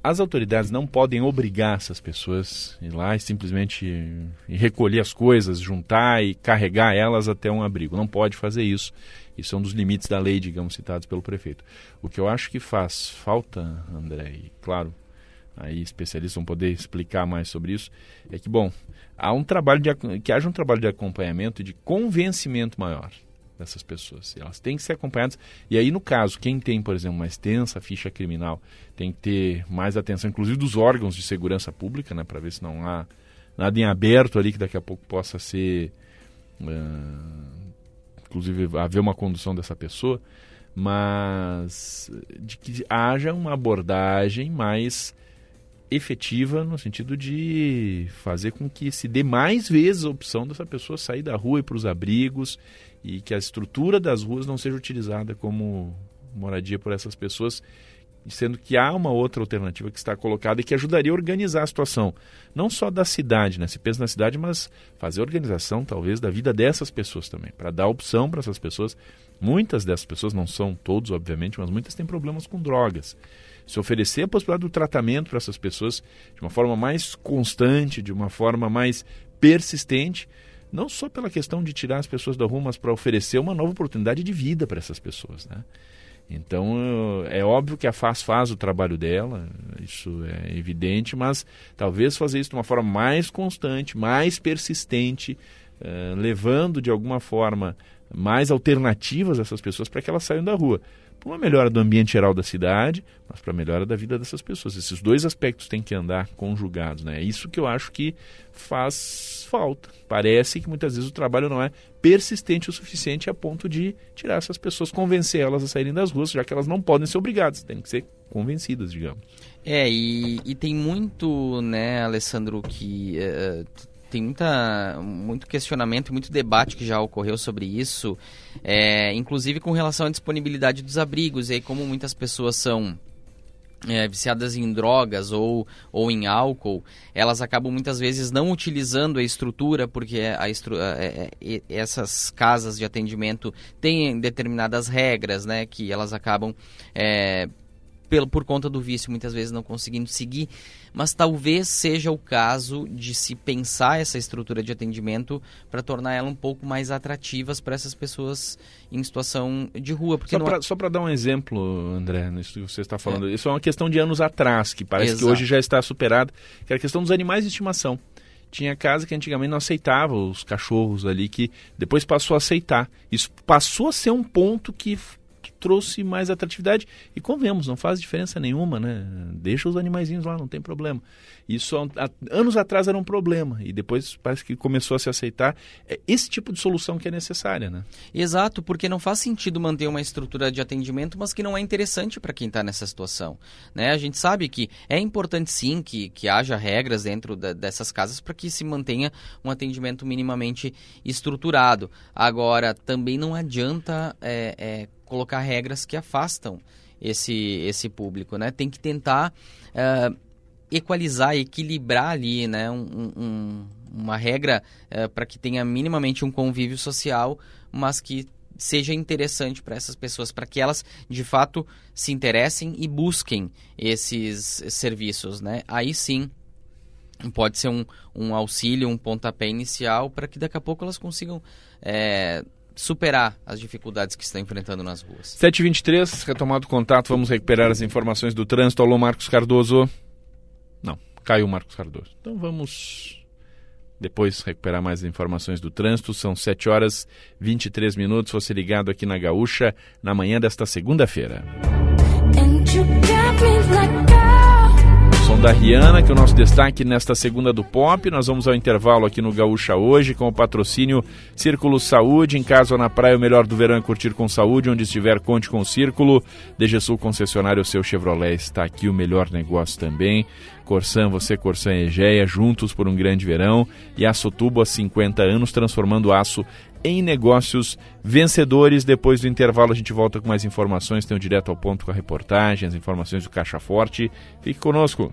As autoridades não podem obrigar essas pessoas a ir lá e simplesmente recolher as coisas, juntar e carregar elas até um abrigo. Não pode fazer isso. Isso é um dos limites da lei, digamos, citados pelo prefeito. O que eu acho que faz falta, André, e claro, aí especialistas vão poder explicar mais sobre isso, é que, bom, há um trabalho de, que haja um trabalho de acompanhamento e de convencimento maior dessas pessoas. Elas têm que ser acompanhadas. E aí, no caso, quem tem, por exemplo, uma extensa ficha criminal, tem que ter mais atenção, inclusive dos órgãos de segurança pública, né, para ver se não há nada em aberto ali que daqui a pouco possa ser, uh, inclusive, haver uma condução dessa pessoa, mas de que haja uma abordagem mais efetiva no sentido de fazer com que se dê mais vezes a opção dessa pessoa sair da rua e para os abrigos e que a estrutura das ruas não seja utilizada como moradia por essas pessoas, sendo que há uma outra alternativa que está colocada e que ajudaria a organizar a situação, não só da cidade, né? Se pensa na cidade, mas fazer organização talvez da vida dessas pessoas também, para dar opção para essas pessoas. Muitas dessas pessoas, não são todos, obviamente, mas muitas têm problemas com drogas se oferecer a possibilidade do tratamento para essas pessoas de uma forma mais constante, de uma forma mais persistente, não só pela questão de tirar as pessoas da rua, mas para oferecer uma nova oportunidade de vida para essas pessoas, né? Então é óbvio que a FAS faz o trabalho dela, isso é evidente, mas talvez fazer isso de uma forma mais constante, mais persistente, uh, levando de alguma forma mais alternativas a essas pessoas para que elas saiam da rua para uma melhora do ambiente geral da cidade, mas para a melhora da vida dessas pessoas. Esses dois aspectos têm que andar conjugados. Né? É isso que eu acho que faz falta. Parece que muitas vezes o trabalho não é persistente o suficiente a ponto de tirar essas pessoas, convencer elas a saírem das ruas, já que elas não podem ser obrigadas, têm que ser convencidas, digamos. É, e, e tem muito, né, Alessandro, que uh, tem muita, muito questionamento muito debate que já ocorreu sobre isso, é, inclusive com relação à disponibilidade dos abrigos, e aí como muitas pessoas são é, viciadas em drogas ou, ou em álcool, elas acabam muitas vezes não utilizando a estrutura, porque a estru é, é, essas casas de atendimento têm determinadas regras, né, que elas acabam é, pelo, por conta do vício, muitas vezes não conseguindo seguir, mas talvez seja o caso de se pensar essa estrutura de atendimento para tornar ela um pouco mais atrativas para essas pessoas em situação de rua. Porque só para dar um exemplo, André, nisso que você está falando, é. isso é uma questão de anos atrás, que parece Exato. que hoje já está superada, que é a questão dos animais de estimação tinha casa que antigamente não aceitava os cachorros ali, que depois passou a aceitar. Isso passou a ser um ponto que trouxe mais atratividade. E convenhamos, não faz diferença nenhuma, né? Deixa os animaizinhos lá, não tem problema. Isso há, anos atrás era um problema e depois parece que começou a se aceitar. É esse tipo de solução que é necessária, né? Exato, porque não faz sentido manter uma estrutura de atendimento, mas que não é interessante para quem está nessa situação. Né? A gente sabe que é importante sim que, que haja regras dentro da, dessas casas para que se mantenha um atendimento minimamente estruturado. Agora, também não adianta é, é, colocar regras que afastam esse, esse público, né? Tem que tentar uh, equalizar, equilibrar ali, né? Um, um, uma regra uh, para que tenha minimamente um convívio social, mas que seja interessante para essas pessoas, para que elas de fato se interessem e busquem esses serviços, né? Aí sim pode ser um, um auxílio, um pontapé inicial para que daqui a pouco elas consigam é, superar as dificuldades que está enfrentando nas ruas. 7h23, retomado o contato, vamos recuperar as informações do trânsito. Alô, Marcos Cardoso. Não, caiu o Marcos Cardoso. Então vamos depois recuperar mais informações do trânsito. São 7 horas 23 minutos. Você ligado aqui na Gaúcha na manhã desta segunda-feira. Som da Rihanna, que é o nosso destaque nesta segunda do Pop. Nós vamos ao intervalo aqui no Gaúcha hoje com o patrocínio Círculo Saúde. Em casa ou na praia, o melhor do verão é curtir com saúde. Onde estiver, conte com o Círculo. DG Sul concessionário, seu Chevrolet está aqui, o melhor negócio também. Corsan, você, Corsan Egeia, juntos por um grande verão. E Aço Tubo há 50 anos, transformando aço em negócios vencedores. Depois do intervalo a gente volta com mais informações, tem o direto ao ponto com a reportagem, as informações do Caixa Forte. Fique conosco.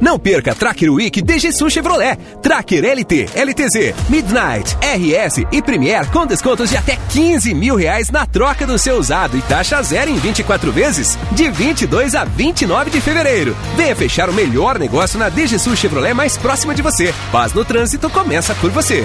Não perca Tracker Week DG Sul Chevrolet. Tracker LT, LTZ, Midnight, RS e Premier com descontos de até 15 mil reais na troca do seu usado e taxa zero em 24 vezes, de 22 a 29 de fevereiro. Venha fechar o melhor negócio na DG Sul Chevrolet mais próxima de você. Paz no trânsito começa por você.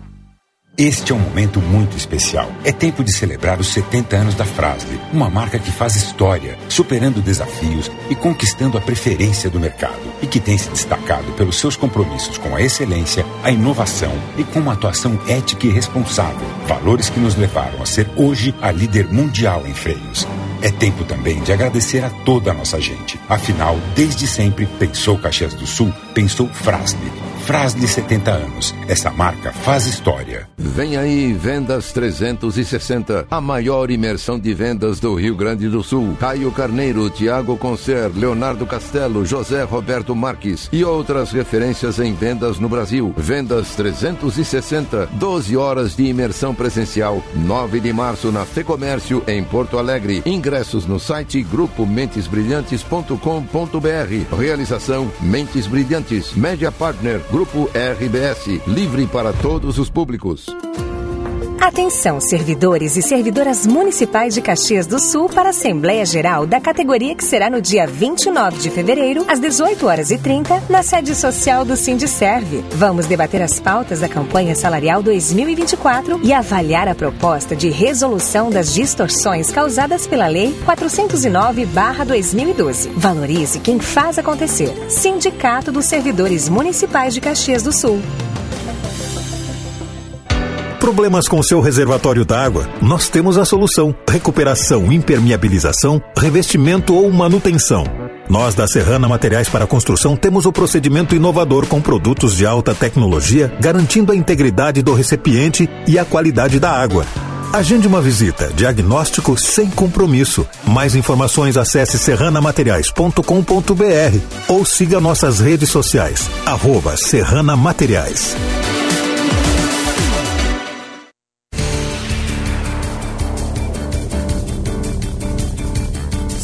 Este é um momento muito especial. É tempo de celebrar os 70 anos da Frasle, uma marca que faz história, superando desafios e conquistando a preferência do mercado e que tem se destacado pelos seus compromissos com a excelência, a inovação e com uma atuação ética e responsável, valores que nos levaram a ser hoje a líder mundial em freios. É tempo também de agradecer a toda a nossa gente. Afinal, desde sempre, pensou Caxias do Sul, pensou Frasle Frasle 70 anos. Essa marca faz história. Vem aí Vendas 360, a maior imersão de vendas do Rio Grande do Sul. Caio Carneiro, Tiago Concer, Leonardo Castelo, José Roberto Marques e outras referências em vendas no Brasil. Vendas 360, 12 horas de imersão presencial. 9 de março na Fecomércio em Porto Alegre. Ingressos no site grupo mentesbrilhantes.com.br. Realização Mentes Brilhantes, Média Partner Grupo RBS, livre para todos os públicos. Atenção, servidores e servidoras municipais de Caxias do Sul para a Assembleia Geral da categoria que será no dia 29 de fevereiro, às 18 horas e 30, na sede social do Sindicerve. Vamos debater as pautas da campanha salarial 2024 e avaliar a proposta de resolução das distorções causadas pela Lei 409/2012. Valorize quem faz acontecer. Sindicato dos Servidores Municipais de Caxias do Sul. Problemas com seu reservatório d'água? Nós temos a solução: recuperação, impermeabilização, revestimento ou manutenção. Nós da Serrana Materiais para Construção temos o procedimento inovador com produtos de alta tecnologia, garantindo a integridade do recipiente e a qualidade da água. Agende uma visita. Diagnóstico sem compromisso. Mais informações acesse serranamateriais.com.br ou siga nossas redes sociais. Arroba Serrana Materiais.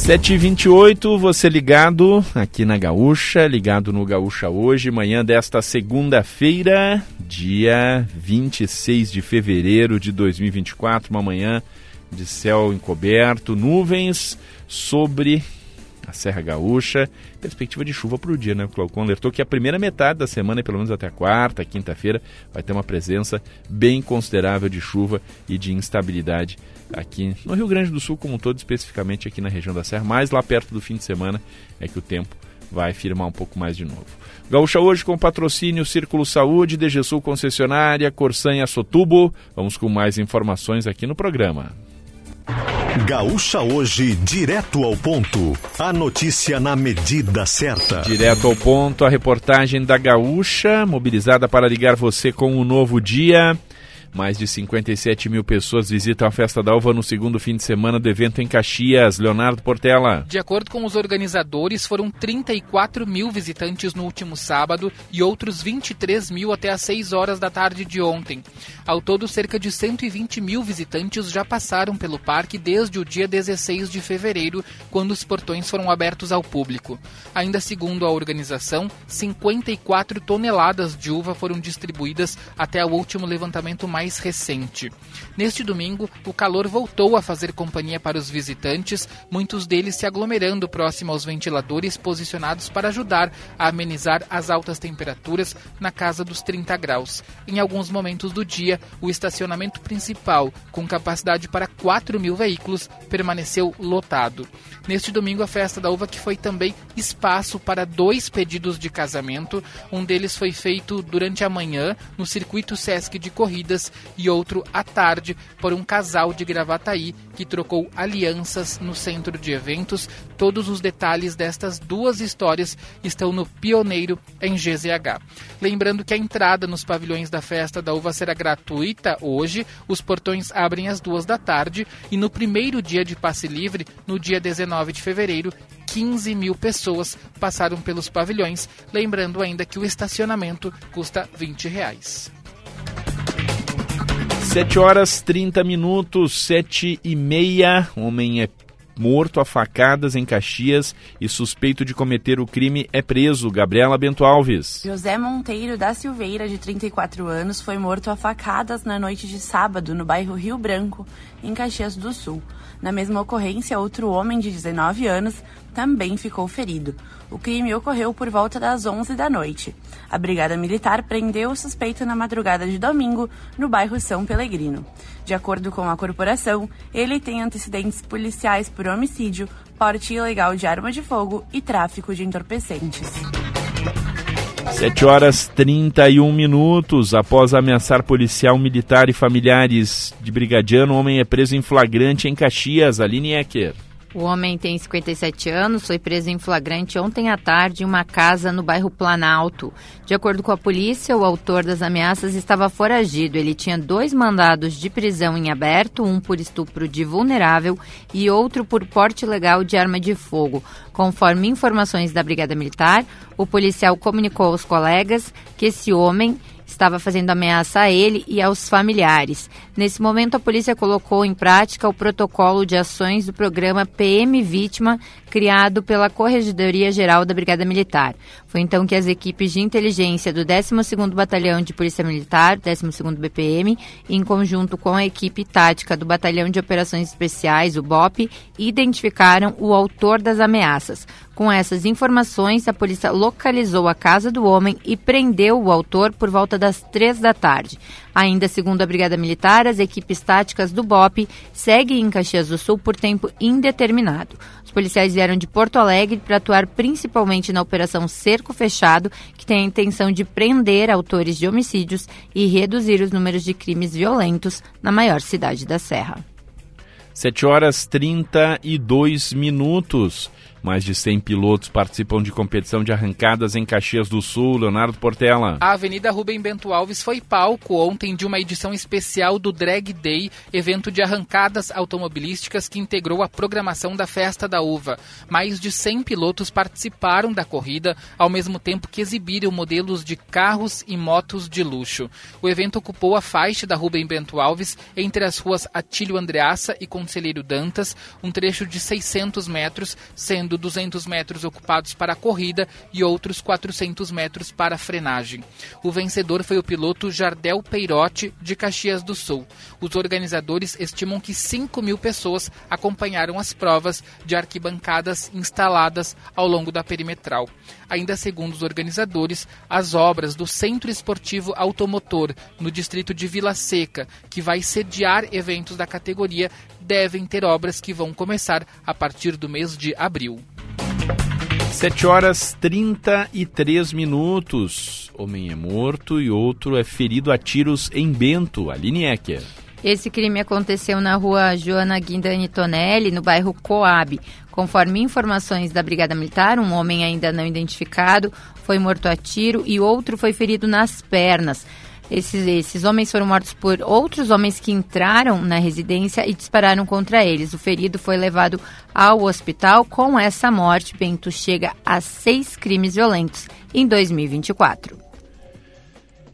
7h28, você ligado aqui na Gaúcha, ligado no Gaúcha hoje, manhã desta segunda-feira, dia 26 de fevereiro de 2024, uma manhã de céu encoberto, nuvens sobre a Serra Gaúcha. Perspectiva de chuva para o dia, né? O Glaucon alertou que a primeira metade da semana, pelo menos até a quarta, quinta-feira, vai ter uma presença bem considerável de chuva e de instabilidade aqui no Rio Grande do Sul, como um todo, especificamente aqui na região da Serra. Mas lá perto do fim de semana é que o tempo vai firmar um pouco mais de novo. Gaúcha hoje com patrocínio Círculo Saúde, DGSul Concessionária, Corsan e Assotubo. Vamos com mais informações aqui no programa. Gaúcha hoje, direto ao ponto. A notícia na medida certa. Direto ao ponto, a reportagem da Gaúcha, mobilizada para ligar você com o um novo dia. Mais de 57 mil pessoas visitam a Festa da Uva no segundo fim de semana do evento em Caxias. Leonardo Portela. De acordo com os organizadores, foram 34 mil visitantes no último sábado e outros 23 mil até às 6 horas da tarde de ontem. Ao todo, cerca de 120 mil visitantes já passaram pelo parque desde o dia 16 de fevereiro, quando os portões foram abertos ao público. Ainda segundo a organização, 54 toneladas de uva foram distribuídas até o último levantamento mais recente. Neste domingo, o calor voltou a fazer companhia para os visitantes, muitos deles se aglomerando próximo aos ventiladores posicionados para ajudar a amenizar as altas temperaturas na casa dos 30 graus. Em alguns momentos do dia, o estacionamento principal, com capacidade para 4 mil veículos, permaneceu lotado. Neste domingo, a festa da uva que foi também espaço para dois pedidos de casamento. Um deles foi feito durante a manhã no circuito Sesc de corridas e outro à tarde por um casal de Gravataí que trocou alianças no centro de eventos. Todos os detalhes destas duas histórias estão no Pioneiro em GZH. Lembrando que a entrada nos pavilhões da festa da uva será gratuita hoje. Os portões abrem às duas da tarde e no primeiro dia de passe livre, no dia 19 19 de fevereiro, 15 mil pessoas passaram pelos pavilhões, lembrando ainda que o estacionamento custa 20 reais. 7 horas 30 minutos, 7 e meia. Homem é morto a facadas em Caxias e suspeito de cometer o crime é preso. Gabriela Bento Alves. José Monteiro da Silveira, de 34 anos, foi morto a facadas na noite de sábado no bairro Rio Branco, em Caxias do Sul. Na mesma ocorrência, outro homem de 19 anos também ficou ferido. O crime ocorreu por volta das 11 da noite. A Brigada Militar prendeu o suspeito na madrugada de domingo no bairro São Pelegrino. De acordo com a corporação, ele tem antecedentes policiais por homicídio, porte ilegal de arma de fogo e tráfico de entorpecentes. 7 horas 31 minutos. Após ameaçar policial, militar e familiares de brigadiano, homem é preso em flagrante em Caxias. Aline Ecker. O homem tem 57 anos, foi preso em flagrante ontem à tarde em uma casa no bairro Planalto. De acordo com a polícia, o autor das ameaças estava foragido. Ele tinha dois mandados de prisão em aberto, um por estupro de vulnerável e outro por porte ilegal de arma de fogo. Conforme informações da Brigada Militar, o policial comunicou aos colegas que esse homem estava fazendo ameaça a ele e aos familiares. Nesse momento, a polícia colocou em prática o protocolo de ações do programa PM Vítima, criado pela Corregedoria Geral da Brigada Militar. Foi então que as equipes de inteligência do 12º Batalhão de Polícia Militar, 12º BPM, em conjunto com a equipe tática do Batalhão de Operações Especiais, o BOP, identificaram o autor das ameaças. Com essas informações, a polícia localizou a casa do homem e prendeu o autor por volta das três da tarde. Ainda segundo a Brigada Militar, as equipes táticas do BOP seguem em Caxias do Sul por tempo indeterminado. Os policiais vieram de Porto Alegre para atuar principalmente na Operação Cerco Fechado, que tem a intenção de prender autores de homicídios e reduzir os números de crimes violentos na maior cidade da Serra. 7 horas 32 minutos. Mais de 100 pilotos participam de competição de arrancadas em Caxias do Sul. Leonardo Portela. A Avenida Rubem Bento Alves foi palco ontem de uma edição especial do Drag Day, evento de arrancadas automobilísticas que integrou a programação da Festa da Uva. Mais de 100 pilotos participaram da corrida, ao mesmo tempo que exibiram modelos de carros e motos de luxo. O evento ocupou a faixa da Rubem Bento Alves entre as ruas Atílio Andreassa e Conselheiro Dantas, um trecho de 600 metros, sendo 200 metros ocupados para a corrida e outros 400 metros para a frenagem. O vencedor foi o piloto Jardel Peirotti, de Caxias do Sul. Os organizadores estimam que 5 mil pessoas acompanharam as provas de arquibancadas instaladas ao longo da perimetral. Ainda segundo os organizadores, as obras do Centro Esportivo Automotor, no distrito de Vila Seca, que vai sediar eventos da categoria, devem ter obras que vão começar a partir do mês de abril. 7 horas 33 minutos. Homem é morto e outro é ferido a tiros em Bento, Aline Ecker. Esse crime aconteceu na rua Joana Guindani Tonelli, no bairro Coab. Conforme informações da Brigada Militar, um homem ainda não identificado foi morto a tiro e outro foi ferido nas pernas. Esses, esses homens foram mortos por outros homens que entraram na residência e dispararam contra eles. O ferido foi levado ao hospital. Com essa morte, Bento chega a seis crimes violentos em 2024.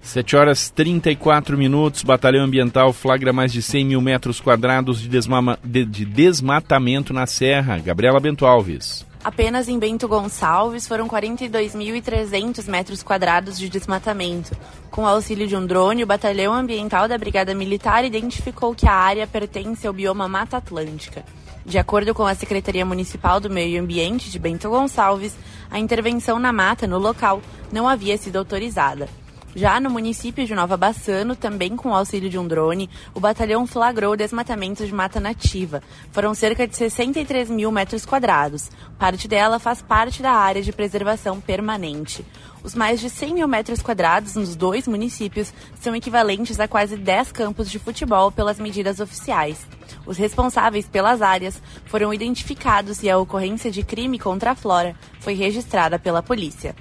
7 horas 34 minutos. Batalhão Ambiental flagra mais de 100 mil metros quadrados de, desmama, de, de desmatamento na Serra. Gabriela Bento Alves. Apenas em Bento Gonçalves foram 42.300 metros quadrados de desmatamento. Com o auxílio de um drone, o Batalhão Ambiental da Brigada Militar identificou que a área pertence ao bioma Mata Atlântica. De acordo com a Secretaria Municipal do Meio Ambiente de Bento Gonçalves, a intervenção na mata no local não havia sido autorizada. Já no município de Nova Bassano, também com o auxílio de um drone, o batalhão flagrou desmatamento de mata nativa. Foram cerca de 63 mil metros quadrados. Parte dela faz parte da área de preservação permanente. Os mais de 100 mil metros quadrados nos dois municípios são equivalentes a quase 10 campos de futebol pelas medidas oficiais. Os responsáveis pelas áreas foram identificados e a ocorrência de crime contra a flora foi registrada pela polícia.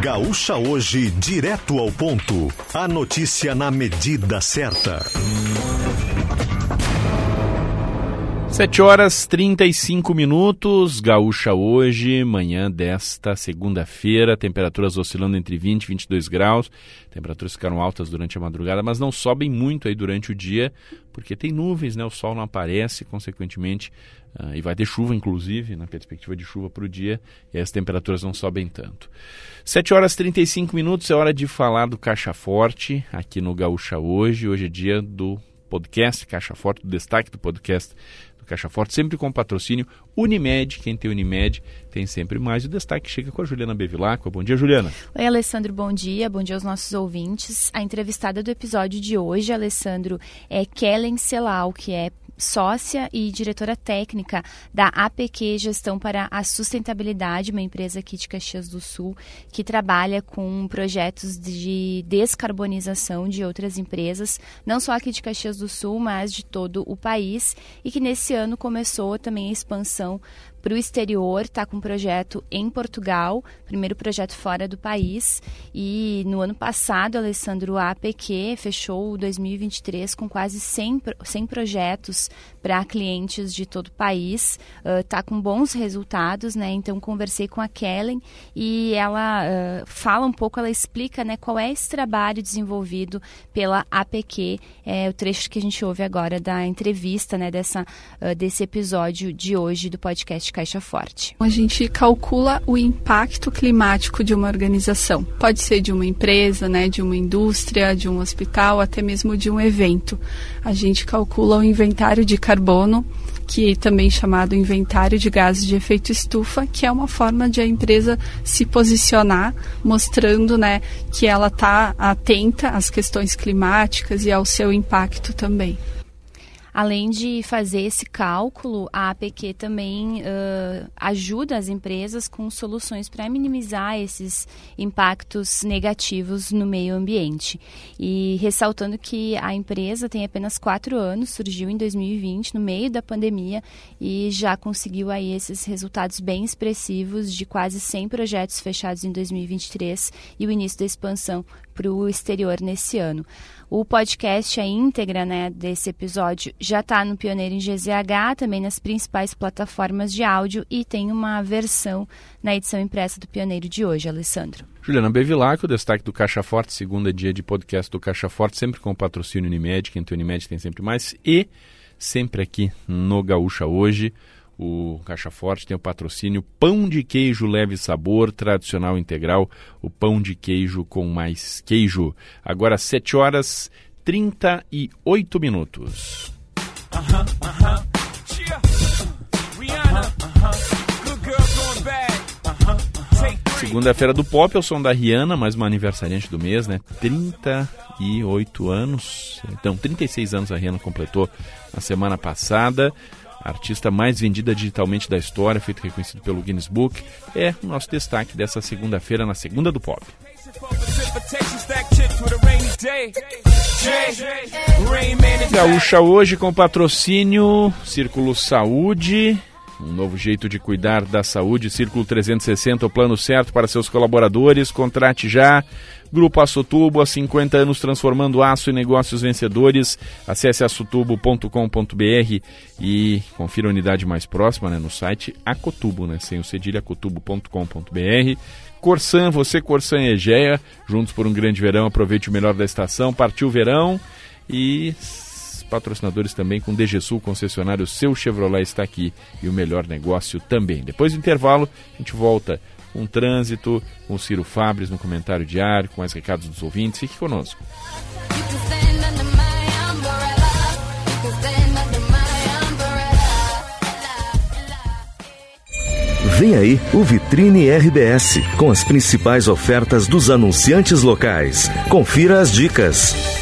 Gaúcha hoje, direto ao ponto. A notícia na medida certa. 7 horas 35 minutos, Gaúcha hoje, manhã desta segunda-feira, temperaturas oscilando entre 20 e 22 graus. Temperaturas ficaram altas durante a madrugada, mas não sobem muito aí durante o dia, porque tem nuvens, né? O sol não aparece, consequentemente, uh, e vai ter chuva, inclusive, na perspectiva de chuva para o dia, e as temperaturas não sobem tanto. 7 horas 35 minutos, é hora de falar do Caixa Forte aqui no Gaúcha hoje. Hoje é dia do podcast Caixa Forte, do destaque do podcast do Caixa Forte, sempre com patrocínio Unimed. Quem tem Unimed tem sempre mais. O destaque chega com a Juliana Bevilacqua. Bom dia, Juliana. Oi, Alessandro, bom dia. Bom dia aos nossos ouvintes. A entrevistada do episódio de hoje, Alessandro, é Kellen Celau, que é sócia e diretora técnica da APQ Gestão para a Sustentabilidade, uma empresa aqui de Caxias do Sul que trabalha com projetos de descarbonização de outras empresas, não só aqui de Caxias do Sul, mas de todo o país, e que nesse ano começou também a expansão para o exterior, está com um projeto em Portugal, primeiro projeto fora do país. E no ano passado, Alessandro, APQ fechou 2023 com quase 100, 100 projetos para clientes de todo o país. Está uh, com bons resultados, né? Então, conversei com a Kellen e ela uh, fala um pouco, ela explica né, qual é esse trabalho desenvolvido pela APQ, é o trecho que a gente ouve agora da entrevista, né, dessa, uh, desse episódio de hoje do podcast Caixa Forte. A gente calcula o impacto climático de uma organização. Pode ser de uma empresa, né, de uma indústria, de um hospital, até mesmo de um evento. A gente calcula o inventário de que é também chamado inventário de gases de efeito estufa, que é uma forma de a empresa se posicionar, mostrando né, que ela está atenta às questões climáticas e ao seu impacto também. Além de fazer esse cálculo, a APQ também uh, ajuda as empresas com soluções para minimizar esses impactos negativos no meio ambiente. E ressaltando que a empresa tem apenas quatro anos, surgiu em 2020, no meio da pandemia, e já conseguiu aí esses resultados bem expressivos de quase 100 projetos fechados em 2023 e o início da expansão para o exterior nesse ano. O podcast, a íntegra né, desse episódio, já está no Pioneiro em GZH, também nas principais plataformas de áudio e tem uma versão na edição impressa do Pioneiro de hoje, Alessandro. Juliana Bevilacqua, o destaque do Caixa Forte, segunda dia de podcast do Caixa Forte, sempre com o patrocínio Unimed, quem tem Unimed tem sempre mais, e sempre aqui no Gaúcha Hoje, o Caixa Forte tem o patrocínio Pão de Queijo Leve Sabor, tradicional integral, o pão de queijo com mais queijo. Agora 7 horas 38 minutos. Uh -huh, uh -huh. Segunda-feira do Pop, é o som da Rihanna, mais uma aniversariante do mês, né? 38 anos. Então, 36 anos a Rihanna completou na semana passada artista mais vendida digitalmente da história, feito reconhecido pelo Guinness Book, é o nosso destaque dessa segunda-feira na Segunda do Pop. Gaúcha hoje com patrocínio Círculo Saúde, um novo jeito de cuidar da saúde, Círculo 360, o plano certo para seus colaboradores. Contrate já. Grupo Açotubo, há 50 anos transformando aço em negócios vencedores. Acesse açotubo.com.br e confira a unidade mais próxima né, no site Acotubo, né, sem o cedilha, acotubo.com.br. Corsan, você Corsan e Egea, juntos por um grande verão, aproveite o melhor da estação. Partiu o verão e patrocinadores também com DGSul, concessionário Seu Chevrolet está aqui e o melhor negócio também. Depois do intervalo, a gente volta com trânsito, com Ciro Fabres no comentário diário, com mais recados dos ouvintes. Fique conosco. Vem aí o Vitrine RBS, com as principais ofertas dos anunciantes locais. Confira as dicas.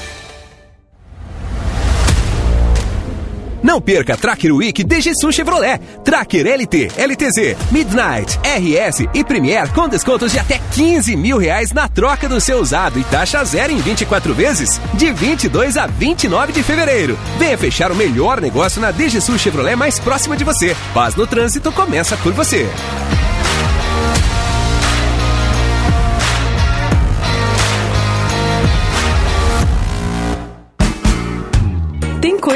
Não perca Tracker Week DGSU Chevrolet, Tracker LT, LTZ, Midnight, RS e Premier com descontos de até 15 mil reais na troca do seu usado e taxa zero em 24 vezes, de 22 a 29 de fevereiro. Venha fechar o melhor negócio na DGSU Chevrolet mais próxima de você. Paz no trânsito começa por você.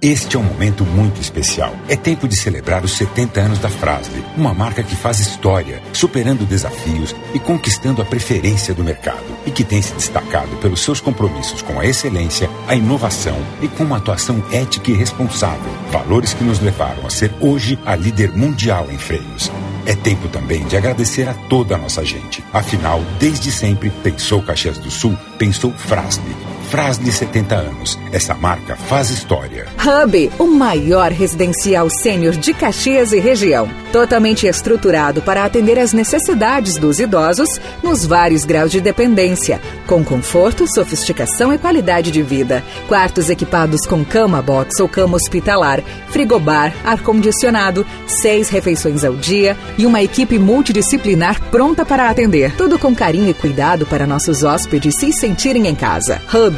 Este é um momento muito especial. É tempo de celebrar os 70 anos da Frasle, uma marca que faz história, superando desafios e conquistando a preferência do mercado e que tem se destacado pelos seus compromissos com a excelência, a inovação e com uma atuação ética e responsável, valores que nos levaram a ser hoje a líder mundial em freios. É tempo também de agradecer a toda a nossa gente. Afinal, desde sempre, pensou Caxias do Sul, pensou Frasle. Frasle 70 anos. Essa marca faz história. Hub, o maior residencial sênior de Caxias e região. Totalmente estruturado para atender às necessidades dos idosos nos vários graus de dependência. Com conforto, sofisticação e qualidade de vida. Quartos equipados com cama box ou cama hospitalar, frigobar, ar-condicionado, seis refeições ao dia e uma equipe multidisciplinar pronta para atender. Tudo com carinho e cuidado para nossos hóspedes se sentirem em casa. Hub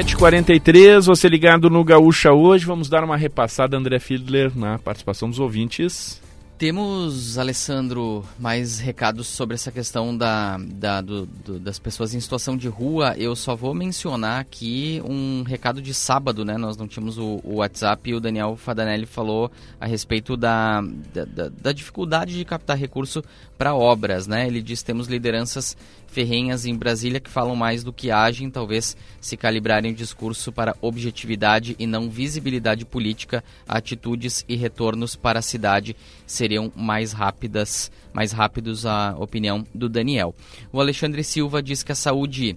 7h43, você ligado no Gaúcha hoje. Vamos dar uma repassada, André Fiedler, na participação dos ouvintes. Temos, Alessandro, mais recados sobre essa questão da, da do, do, das pessoas em situação de rua. Eu só vou mencionar aqui um recado de sábado, né? Nós não tínhamos o, o WhatsApp e o Daniel Fadanelli falou a respeito da, da, da dificuldade de captar recurso para obras, né? Ele diz temos lideranças ferrenhas em Brasília que falam mais do que agem, talvez se calibrarem o discurso para objetividade e não visibilidade política, atitudes e retornos para a cidade seriam mais rápidas, mais rápidos a opinião do Daniel. O Alexandre Silva diz que a saúde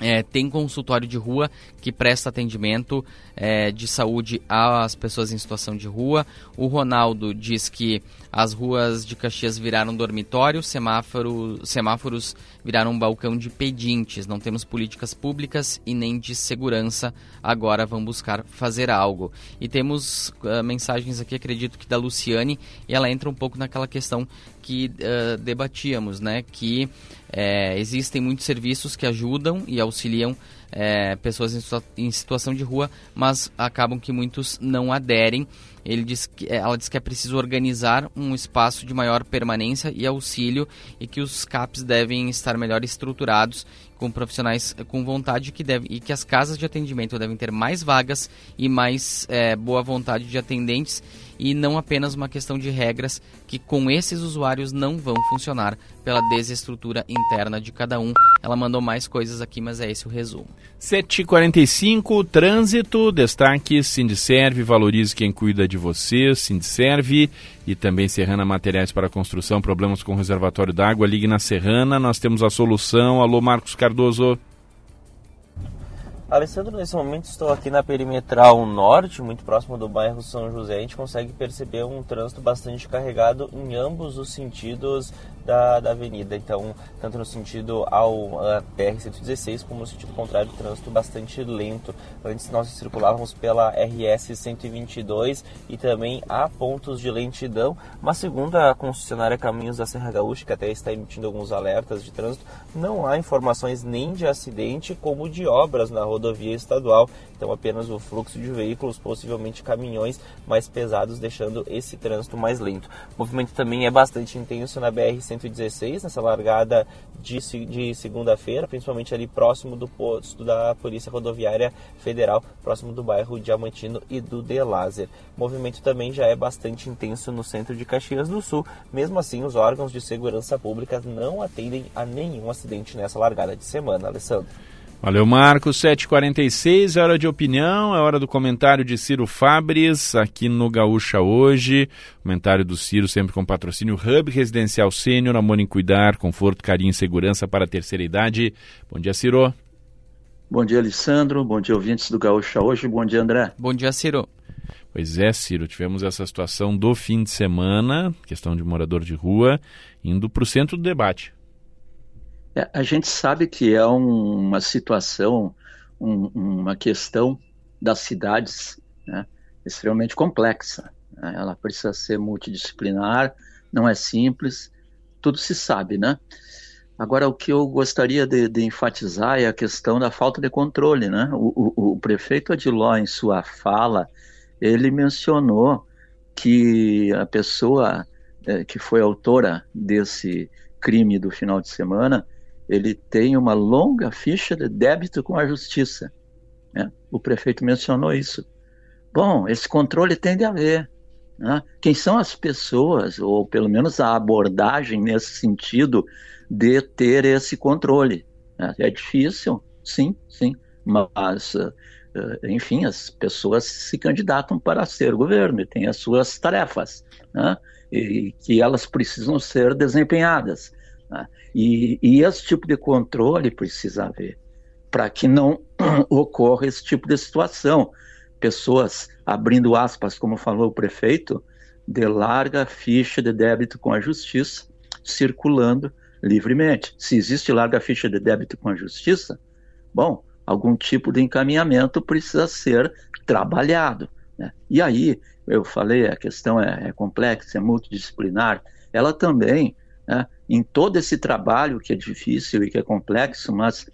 é, tem consultório de rua que presta atendimento é, de saúde às pessoas em situação de rua. O Ronaldo diz que as ruas de Caxias viraram dormitório, semáforo, semáforos viraram um balcão de pedintes. Não temos políticas públicas e nem de segurança. Agora vamos buscar fazer algo. E temos uh, mensagens aqui, acredito que da Luciane, e ela entra um pouco naquela questão que uh, debatíamos, né? Que é, existem muitos serviços que ajudam e auxiliam é, pessoas em, em, situação de rua, mas acabam que muitos não aderem. Ele diz que, é, ela diz que é preciso organizar um espaço de maior permanência e auxílio e que os CAPs devem estar melhor estruturados com profissionais com vontade que deve, e que as casas de atendimento devem ter mais vagas e mais é, boa vontade de atendentes e não apenas uma questão de regras que com esses usuários não vão funcionar pela desestrutura interna de cada um. Ela mandou mais coisas aqui, mas é esse o resumo. 7h45, trânsito, destaque, Sindicerve, valorize quem cuida de você, Sindicerve e também Serrana Materiais para Construção, problemas com reservatório d'água, ligue na Serrana, nós temos a solução. Alô, Marcos Cardoso. Alessandro, nesse momento estou aqui na perimetral norte, muito próximo do bairro São José. A gente consegue perceber um trânsito bastante carregado em ambos os sentidos da, da avenida. Então, tanto no sentido ao BR-116 como no sentido contrário, trânsito bastante lento. Antes nós circulávamos pela RS 122 e também há pontos de lentidão, mas segundo a concessionária Caminhos da Serra Gaúcha, que até está emitindo alguns alertas de trânsito, não há informações nem de acidente como de obras na rodovia estadual. Então, apenas o fluxo de veículos, possivelmente caminhões mais pesados, deixando esse trânsito mais lento. O movimento também é bastante intenso na BR 122 116, nessa largada de, de segunda-feira, principalmente ali próximo do posto da Polícia Rodoviária Federal, próximo do bairro Diamantino e do De Lazer. O movimento também já é bastante intenso no centro de Caxias do Sul. Mesmo assim, os órgãos de segurança pública não atendem a nenhum acidente nessa largada de semana, Alessandro. Valeu, Marcos. 7h46, é hora de opinião, é hora do comentário de Ciro Fabres, aqui no Gaúcha hoje. Comentário do Ciro, sempre com patrocínio Hub Residencial Sênior, amor em cuidar, conforto, carinho e segurança para a terceira idade. Bom dia, Ciro. Bom dia, Alessandro. Bom dia, ouvintes do Gaúcha hoje. Bom dia, André. Bom dia, Ciro. Pois é, Ciro, tivemos essa situação do fim de semana, questão de morador de rua, indo para o centro do debate. É, a gente sabe que é um, uma situação, um, uma questão das cidades né, extremamente complexa. Né? Ela precisa ser multidisciplinar, não é simples, tudo se sabe, né? Agora, o que eu gostaria de, de enfatizar é a questão da falta de controle, né? O, o, o prefeito Adiló, em sua fala, ele mencionou que a pessoa é, que foi autora desse crime do final de semana, ele tem uma longa ficha de débito com a justiça. Né? O prefeito mencionou isso. Bom, esse controle tem de haver. Né? Quem são as pessoas, ou pelo menos a abordagem nesse sentido de ter esse controle? Né? É difícil, sim, sim, mas, eh, enfim, as pessoas se candidatam para ser governo e têm as suas tarefas, né? e que elas precisam ser desempenhadas. Né? E, e esse tipo de controle precisa haver, para que não ocorra esse tipo de situação. Pessoas, abrindo aspas, como falou o prefeito, de larga ficha de débito com a justiça, circulando livremente. Se existe larga ficha de débito com a justiça, bom, algum tipo de encaminhamento precisa ser trabalhado. Né? E aí, eu falei, a questão é, é complexa, é multidisciplinar, ela também, né, em todo esse trabalho que é difícil e que é complexo, mas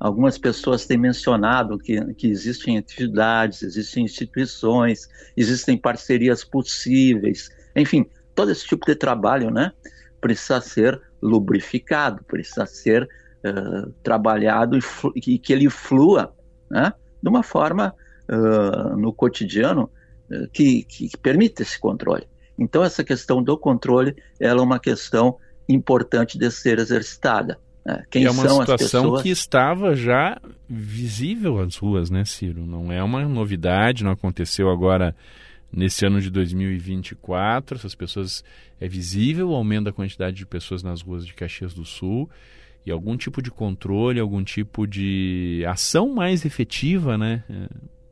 algumas pessoas têm mencionado que, que existem atividades, existem instituições, existem parcerias possíveis, enfim, todo esse tipo de trabalho, né, precisa ser lubrificado, precisa ser uh, trabalhado e, e, que ele flua, né, de uma forma uh, no cotidiano uh, que, que, que permita esse controle. Então essa questão do controle, ela é uma questão importante de ser exercitada. Né? Quem é uma são situação pessoas... que estava já visível às ruas, né, Ciro? Não é uma novidade, não aconteceu agora nesse ano de 2024. Essas pessoas é visível o aumento da quantidade de pessoas nas ruas de Caxias do Sul e algum tipo de controle, algum tipo de ação mais efetiva, né?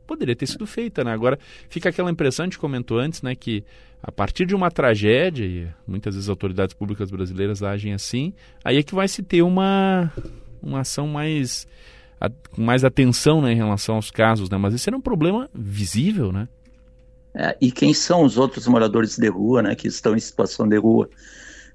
Poderia ter sido feita, né? Agora fica aquela impressão, a gente comentou antes, né, que a partir de uma tragédia, e muitas vezes as autoridades públicas brasileiras agem assim, aí é que vai se ter uma, uma ação mais com mais atenção né, em relação aos casos, né? Mas esse era um problema visível, né? É, e quem são os outros moradores de rua, né, que estão em situação de rua?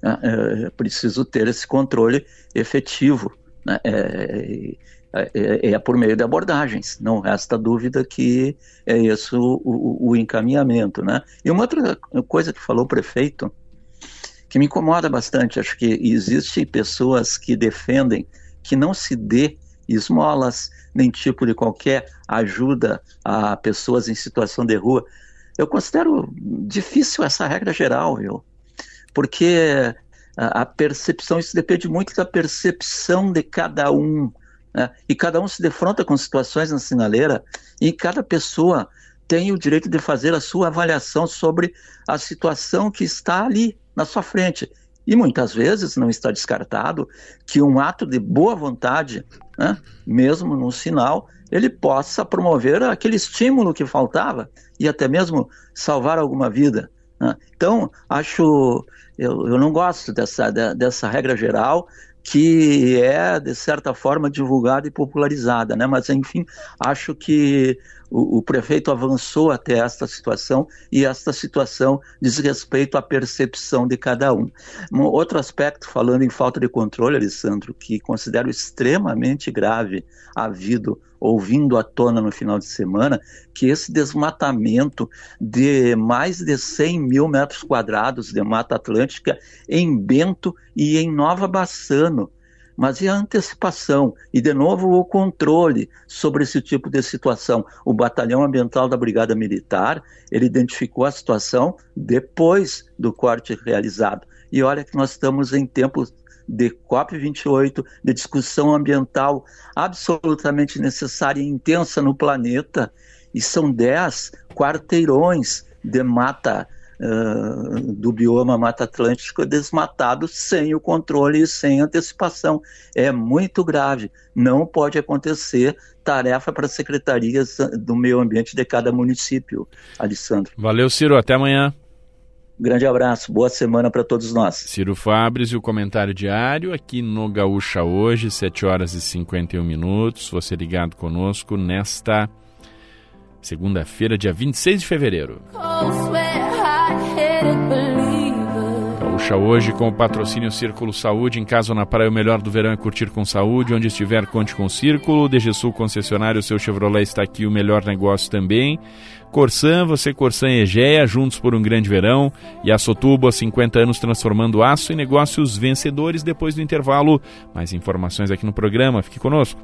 É, é preciso ter esse controle efetivo. Né? É, é, é, é, por meio de abordagens, não resta dúvida que é esse o, o, encaminhamento. Né? E uma outra coisa que falou o prefeito, que me incomoda bastante, acho que existem pessoas que defendem que não se dê esmolas, nem tipo de qualquer ajuda a pessoas em situação de rua. Eu considero difícil essa regra geral, viu? Porque a, a percepção, isso depende muito da percepção de cada um né? E cada um se defronta com situações na sinaleira e cada pessoa tem o direito de fazer a sua avaliação sobre a situação que está ali na sua frente. E muitas vezes não está descartado que um ato de boa vontade, né, mesmo num sinal, ele possa promover aquele estímulo que faltava e até mesmo salvar alguma vida. Né? Então, acho, eu, eu não gosto dessa, dessa regra geral, que é, de certa forma, divulgada e popularizada, né? Mas, enfim, acho que o, o, prefeito avançou até esta situação e esta situação diz respeito à percepção de cada um. Um outro aspecto, falando em falta de controle, Alessandro, que considero extremamente grave havido ouvindo à tona no final de semana que esse desmatamento de mais de 100 mil metros quadrados de Mata Atlântica em Bento e em Nova Bassano, mas e a antecipação e, de novo, o controle sobre esse tipo de situação? O Batalhão Ambiental da Brigada Militar, ele identificou a situação depois do corte realizado. E olha que nós estamos em tempos de COP28, de discussão ambiental absolutamente necessária e intensa no planeta, e são dez quarteirões de mata uh, do bioma Mata Atlântico desmatado sem o controle e sem antecipação. É muito grave. Não pode acontecer tarefa para secretarias do meio ambiente de cada município. Alessandro. Valeu, Ciro. Até amanhã. Grande abraço, boa semana para todos nós. Ciro Fabres e o comentário diário aqui no Gaúcha hoje, 7 horas e 51 minutos. Você ligado conosco nesta segunda-feira, dia 26 de fevereiro. Gaúcha hoje com o patrocínio Círculo Saúde. Em casa ou na praia, o melhor do verão é curtir com saúde. Onde estiver, conte com o Círculo. DG Sul concessionário, seu Chevrolet está aqui, o melhor negócio também. Corsan, você Corsan e Egea, juntos por um grande verão. E a Sotubo, há 50 anos transformando aço em negócios vencedores. Depois do intervalo, mais informações aqui no programa. Fique conosco.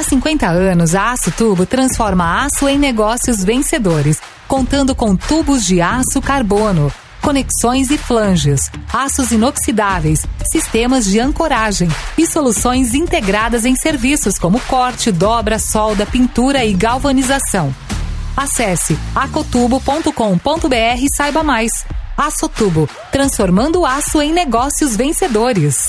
Há 50 anos, a Aço Tubo transforma aço em negócios vencedores, contando com tubos de aço carbono, conexões e flanges, aços inoxidáveis, sistemas de ancoragem e soluções integradas em serviços como corte, dobra, solda, pintura e galvanização. Acesse acotubo.com.br e saiba mais. Açotubo, transformando aço em negócios vencedores.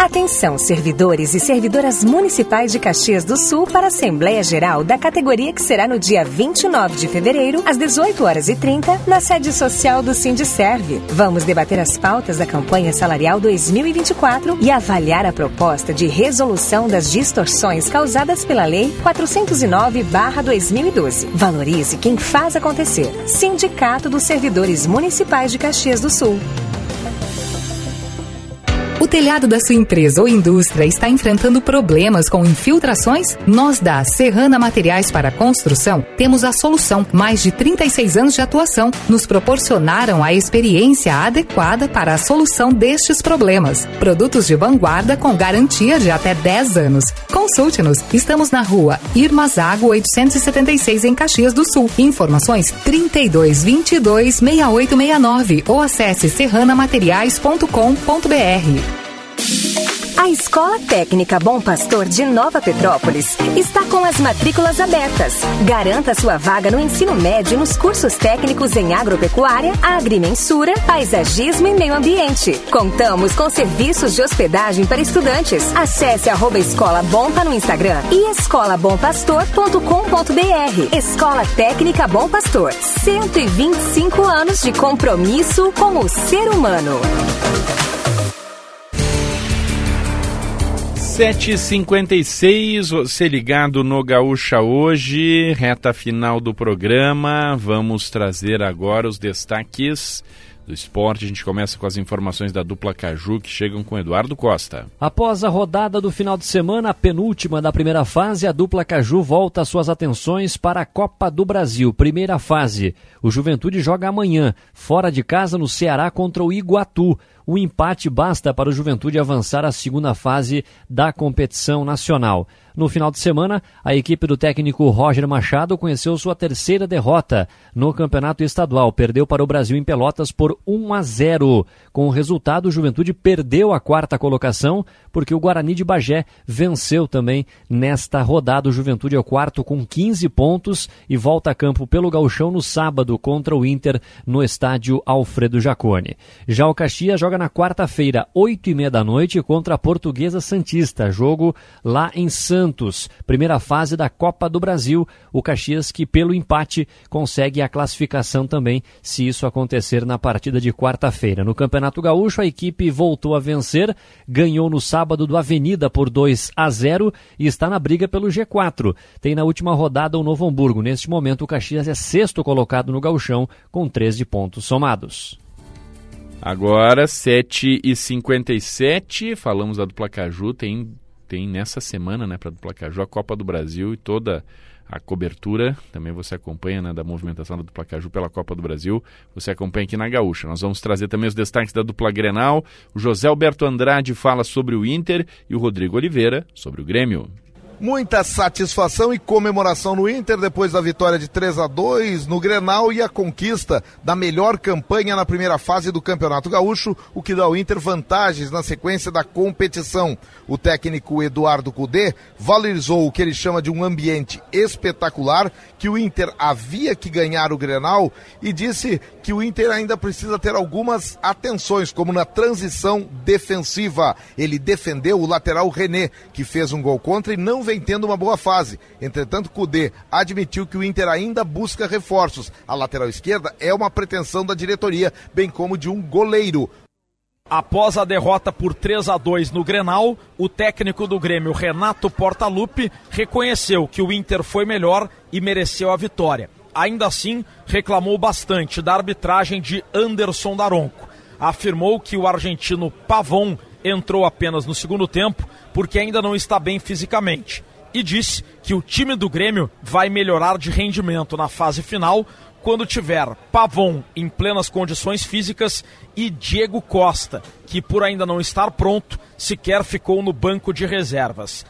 Atenção, servidores e servidoras municipais de Caxias do Sul para a Assembleia Geral da categoria que será no dia 29 de fevereiro, às 18 horas e 30, na sede social do Sindicerve. Vamos debater as pautas da campanha salarial 2024 e avaliar a proposta de resolução das distorções causadas pela Lei 409/2012. Valorize quem faz acontecer. Sindicato dos Servidores Municipais de Caxias do Sul. O telhado da sua empresa ou indústria está enfrentando problemas com infiltrações? Nós da Serrana Materiais para Construção temos a solução. Mais de 36 anos de atuação nos proporcionaram a experiência adequada para a solução destes problemas. Produtos de vanguarda com garantia de até 10 anos. Consulte-nos. Estamos na rua Irmazago 876 em Caxias do Sul. Informações 32 22 6869 ou acesse serranamateriais.com.br. A Escola Técnica Bom Pastor de Nova Petrópolis está com as matrículas abertas. Garanta sua vaga no ensino médio nos cursos técnicos em agropecuária, agrimensura, paisagismo e meio ambiente. Contamos com serviços de hospedagem para estudantes. Acesse arroba Escola Bompa no Instagram e escolabompastor.com.br. Escola Técnica Bom Pastor. 125 anos de compromisso com o ser humano. 7h56, você ligado no Gaúcha hoje, reta final do programa. Vamos trazer agora os destaques do esporte. A gente começa com as informações da dupla Caju que chegam com Eduardo Costa. Após a rodada do final de semana, a penúltima da primeira fase, a dupla Caju volta suas atenções para a Copa do Brasil. Primeira fase. O Juventude joga amanhã, fora de casa no Ceará contra o Iguatu. o empate basta para o Juventude avançar à segunda fase da competição nacional. No final de semana, a equipe do técnico Roger Machado conheceu sua terceira derrota no campeonato estadual. Perdeu para o Brasil em Pelotas por 1 a 0. Com o resultado, o Juventude perdeu a quarta colocação, porque o Guarani de Bagé venceu também nesta rodada. O Juventude é o quarto com 15 pontos e volta a campo pelo Gauchão no sábado contra o Inter no estádio Alfredo Jacone. Já o Caxias joga na quarta-feira, 8 e meia da noite, contra a Portuguesa Santista. Jogo lá em Santos. Santos, primeira fase da Copa do Brasil. O Caxias que pelo empate consegue a classificação também, se isso acontecer na partida de quarta-feira. No Campeonato Gaúcho, a equipe voltou a vencer, ganhou no sábado do Avenida por 2 a 0 e está na briga pelo G4. Tem na última rodada o Novo Hamburgo. Neste momento, o Caxias é sexto colocado no Gauchão com 13 pontos somados. Agora, 7h57, falamos da dupla Caju, tem tem nessa semana, né, para Dupla Caju, a Copa do Brasil e toda a cobertura, também você acompanha, né, da movimentação da Dupla Caju pela Copa do Brasil, você acompanha aqui na Gaúcha. Nós vamos trazer também os destaques da Dupla Grenal, o José Alberto Andrade fala sobre o Inter e o Rodrigo Oliveira sobre o Grêmio. Muita satisfação e comemoração no Inter depois da vitória de 3 a 2 no Grenal e a conquista da melhor campanha na primeira fase do Campeonato Gaúcho, o que dá ao Inter vantagens na sequência da competição. O técnico Eduardo Cudê valorizou o que ele chama de um ambiente espetacular, que o Inter havia que ganhar o Grenal e disse que o Inter ainda precisa ter algumas atenções, como na transição defensiva. Ele defendeu o lateral René, que fez um gol contra e não vem tendo uma boa fase. Entretanto, Cudê admitiu que o Inter ainda busca reforços. A lateral esquerda é uma pretensão da diretoria, bem como de um goleiro. Após a derrota por 3 a 2 no Grenal, o técnico do Grêmio, Renato Portaluppi, reconheceu que o Inter foi melhor e mereceu a vitória. Ainda assim, reclamou bastante da arbitragem de Anderson Daronco. Afirmou que o argentino Pavon entrou apenas no segundo tempo porque ainda não está bem fisicamente. E disse que o time do Grêmio vai melhorar de rendimento na fase final quando tiver Pavon em plenas condições físicas e Diego Costa, que por ainda não estar pronto, sequer ficou no banco de reservas.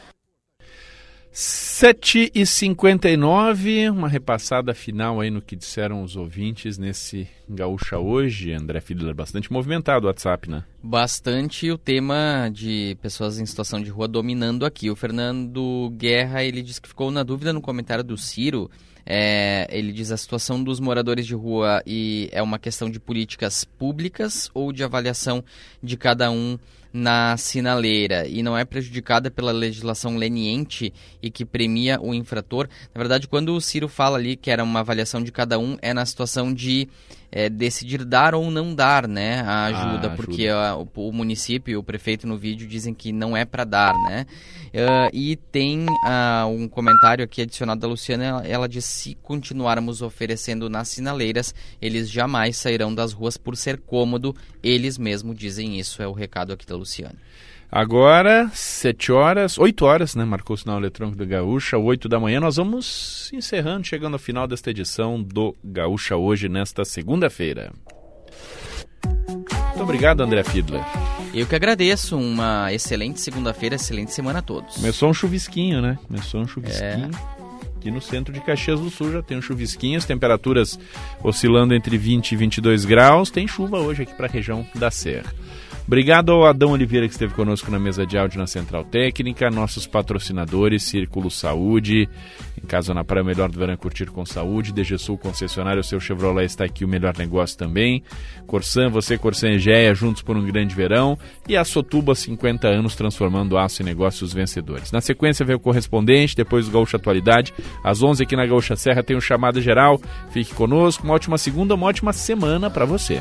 7 e 59 uma repassada final aí no que disseram os ouvintes nesse Gaúcha hoje. André Fiedler, bastante movimentado o WhatsApp, né? Bastante o tema de pessoas em situação de rua dominando aqui. O Fernando Guerra, ele disse que ficou na dúvida no comentário do Ciro. É, ele diz a situação dos moradores de rua e é uma questão de políticas públicas ou de avaliação de cada um na sinaleira e não é prejudicada pela legislação leniente e que premia o infrator. Na verdade, quando o Ciro fala ali que era uma avaliação de cada um, é na situação de é, decidir dar ou não dar né, a ajuda, ah, porque a, o, o, município e o prefeito no vídeo dizem que não é para dar. Né? Uh, e tem uh, um comentário aqui adicionado da Luciana, ela, ela diz, se continuarmos oferecendo nas sinaleiras, eles jamais sairão das ruas por ser cômodo, eles mesmos dizem isso, é o recado aqui da Luciana. Agora, 7 horas, 8 horas, né? Marcou o sinal eletrônico do Gaúcha, 8 da manhã. Nós vamos encerrando, chegando ao final desta edição do Gaúcha hoje, nesta segunda-feira. Muito obrigado, André Fiedler. Eu que agradeço. Uma excelente segunda-feira, excelente semana a todos. Começou um chuvisquinho, né? Começou um chuvisquinho. É. Aqui no centro de Caxias do Sul já tem um chuvisquinho, as temperaturas oscilando entre 20 e 22 graus. Tem chuva hoje aqui para a região da Serra. Obrigado ao Adão Oliveira que esteve conosco na mesa de áudio na Central Técnica, nossos patrocinadores, Círculo Saúde, em casa na praia, o melhor do verão é curtir com saúde, DG Sul concessionário, o seu Chevrolet está aqui, o melhor negócio também, Corsan, você, Corsan Egea, juntos por um grande verão, e a Sotuba, 50 anos, transformando aço em negócios vencedores. Na sequência vem o correspondente, depois o Gaúcha Atualidade, às 11 aqui na Gaúcha Serra tem um chamado geral, fique conosco, uma ótima segunda, uma ótima semana para você.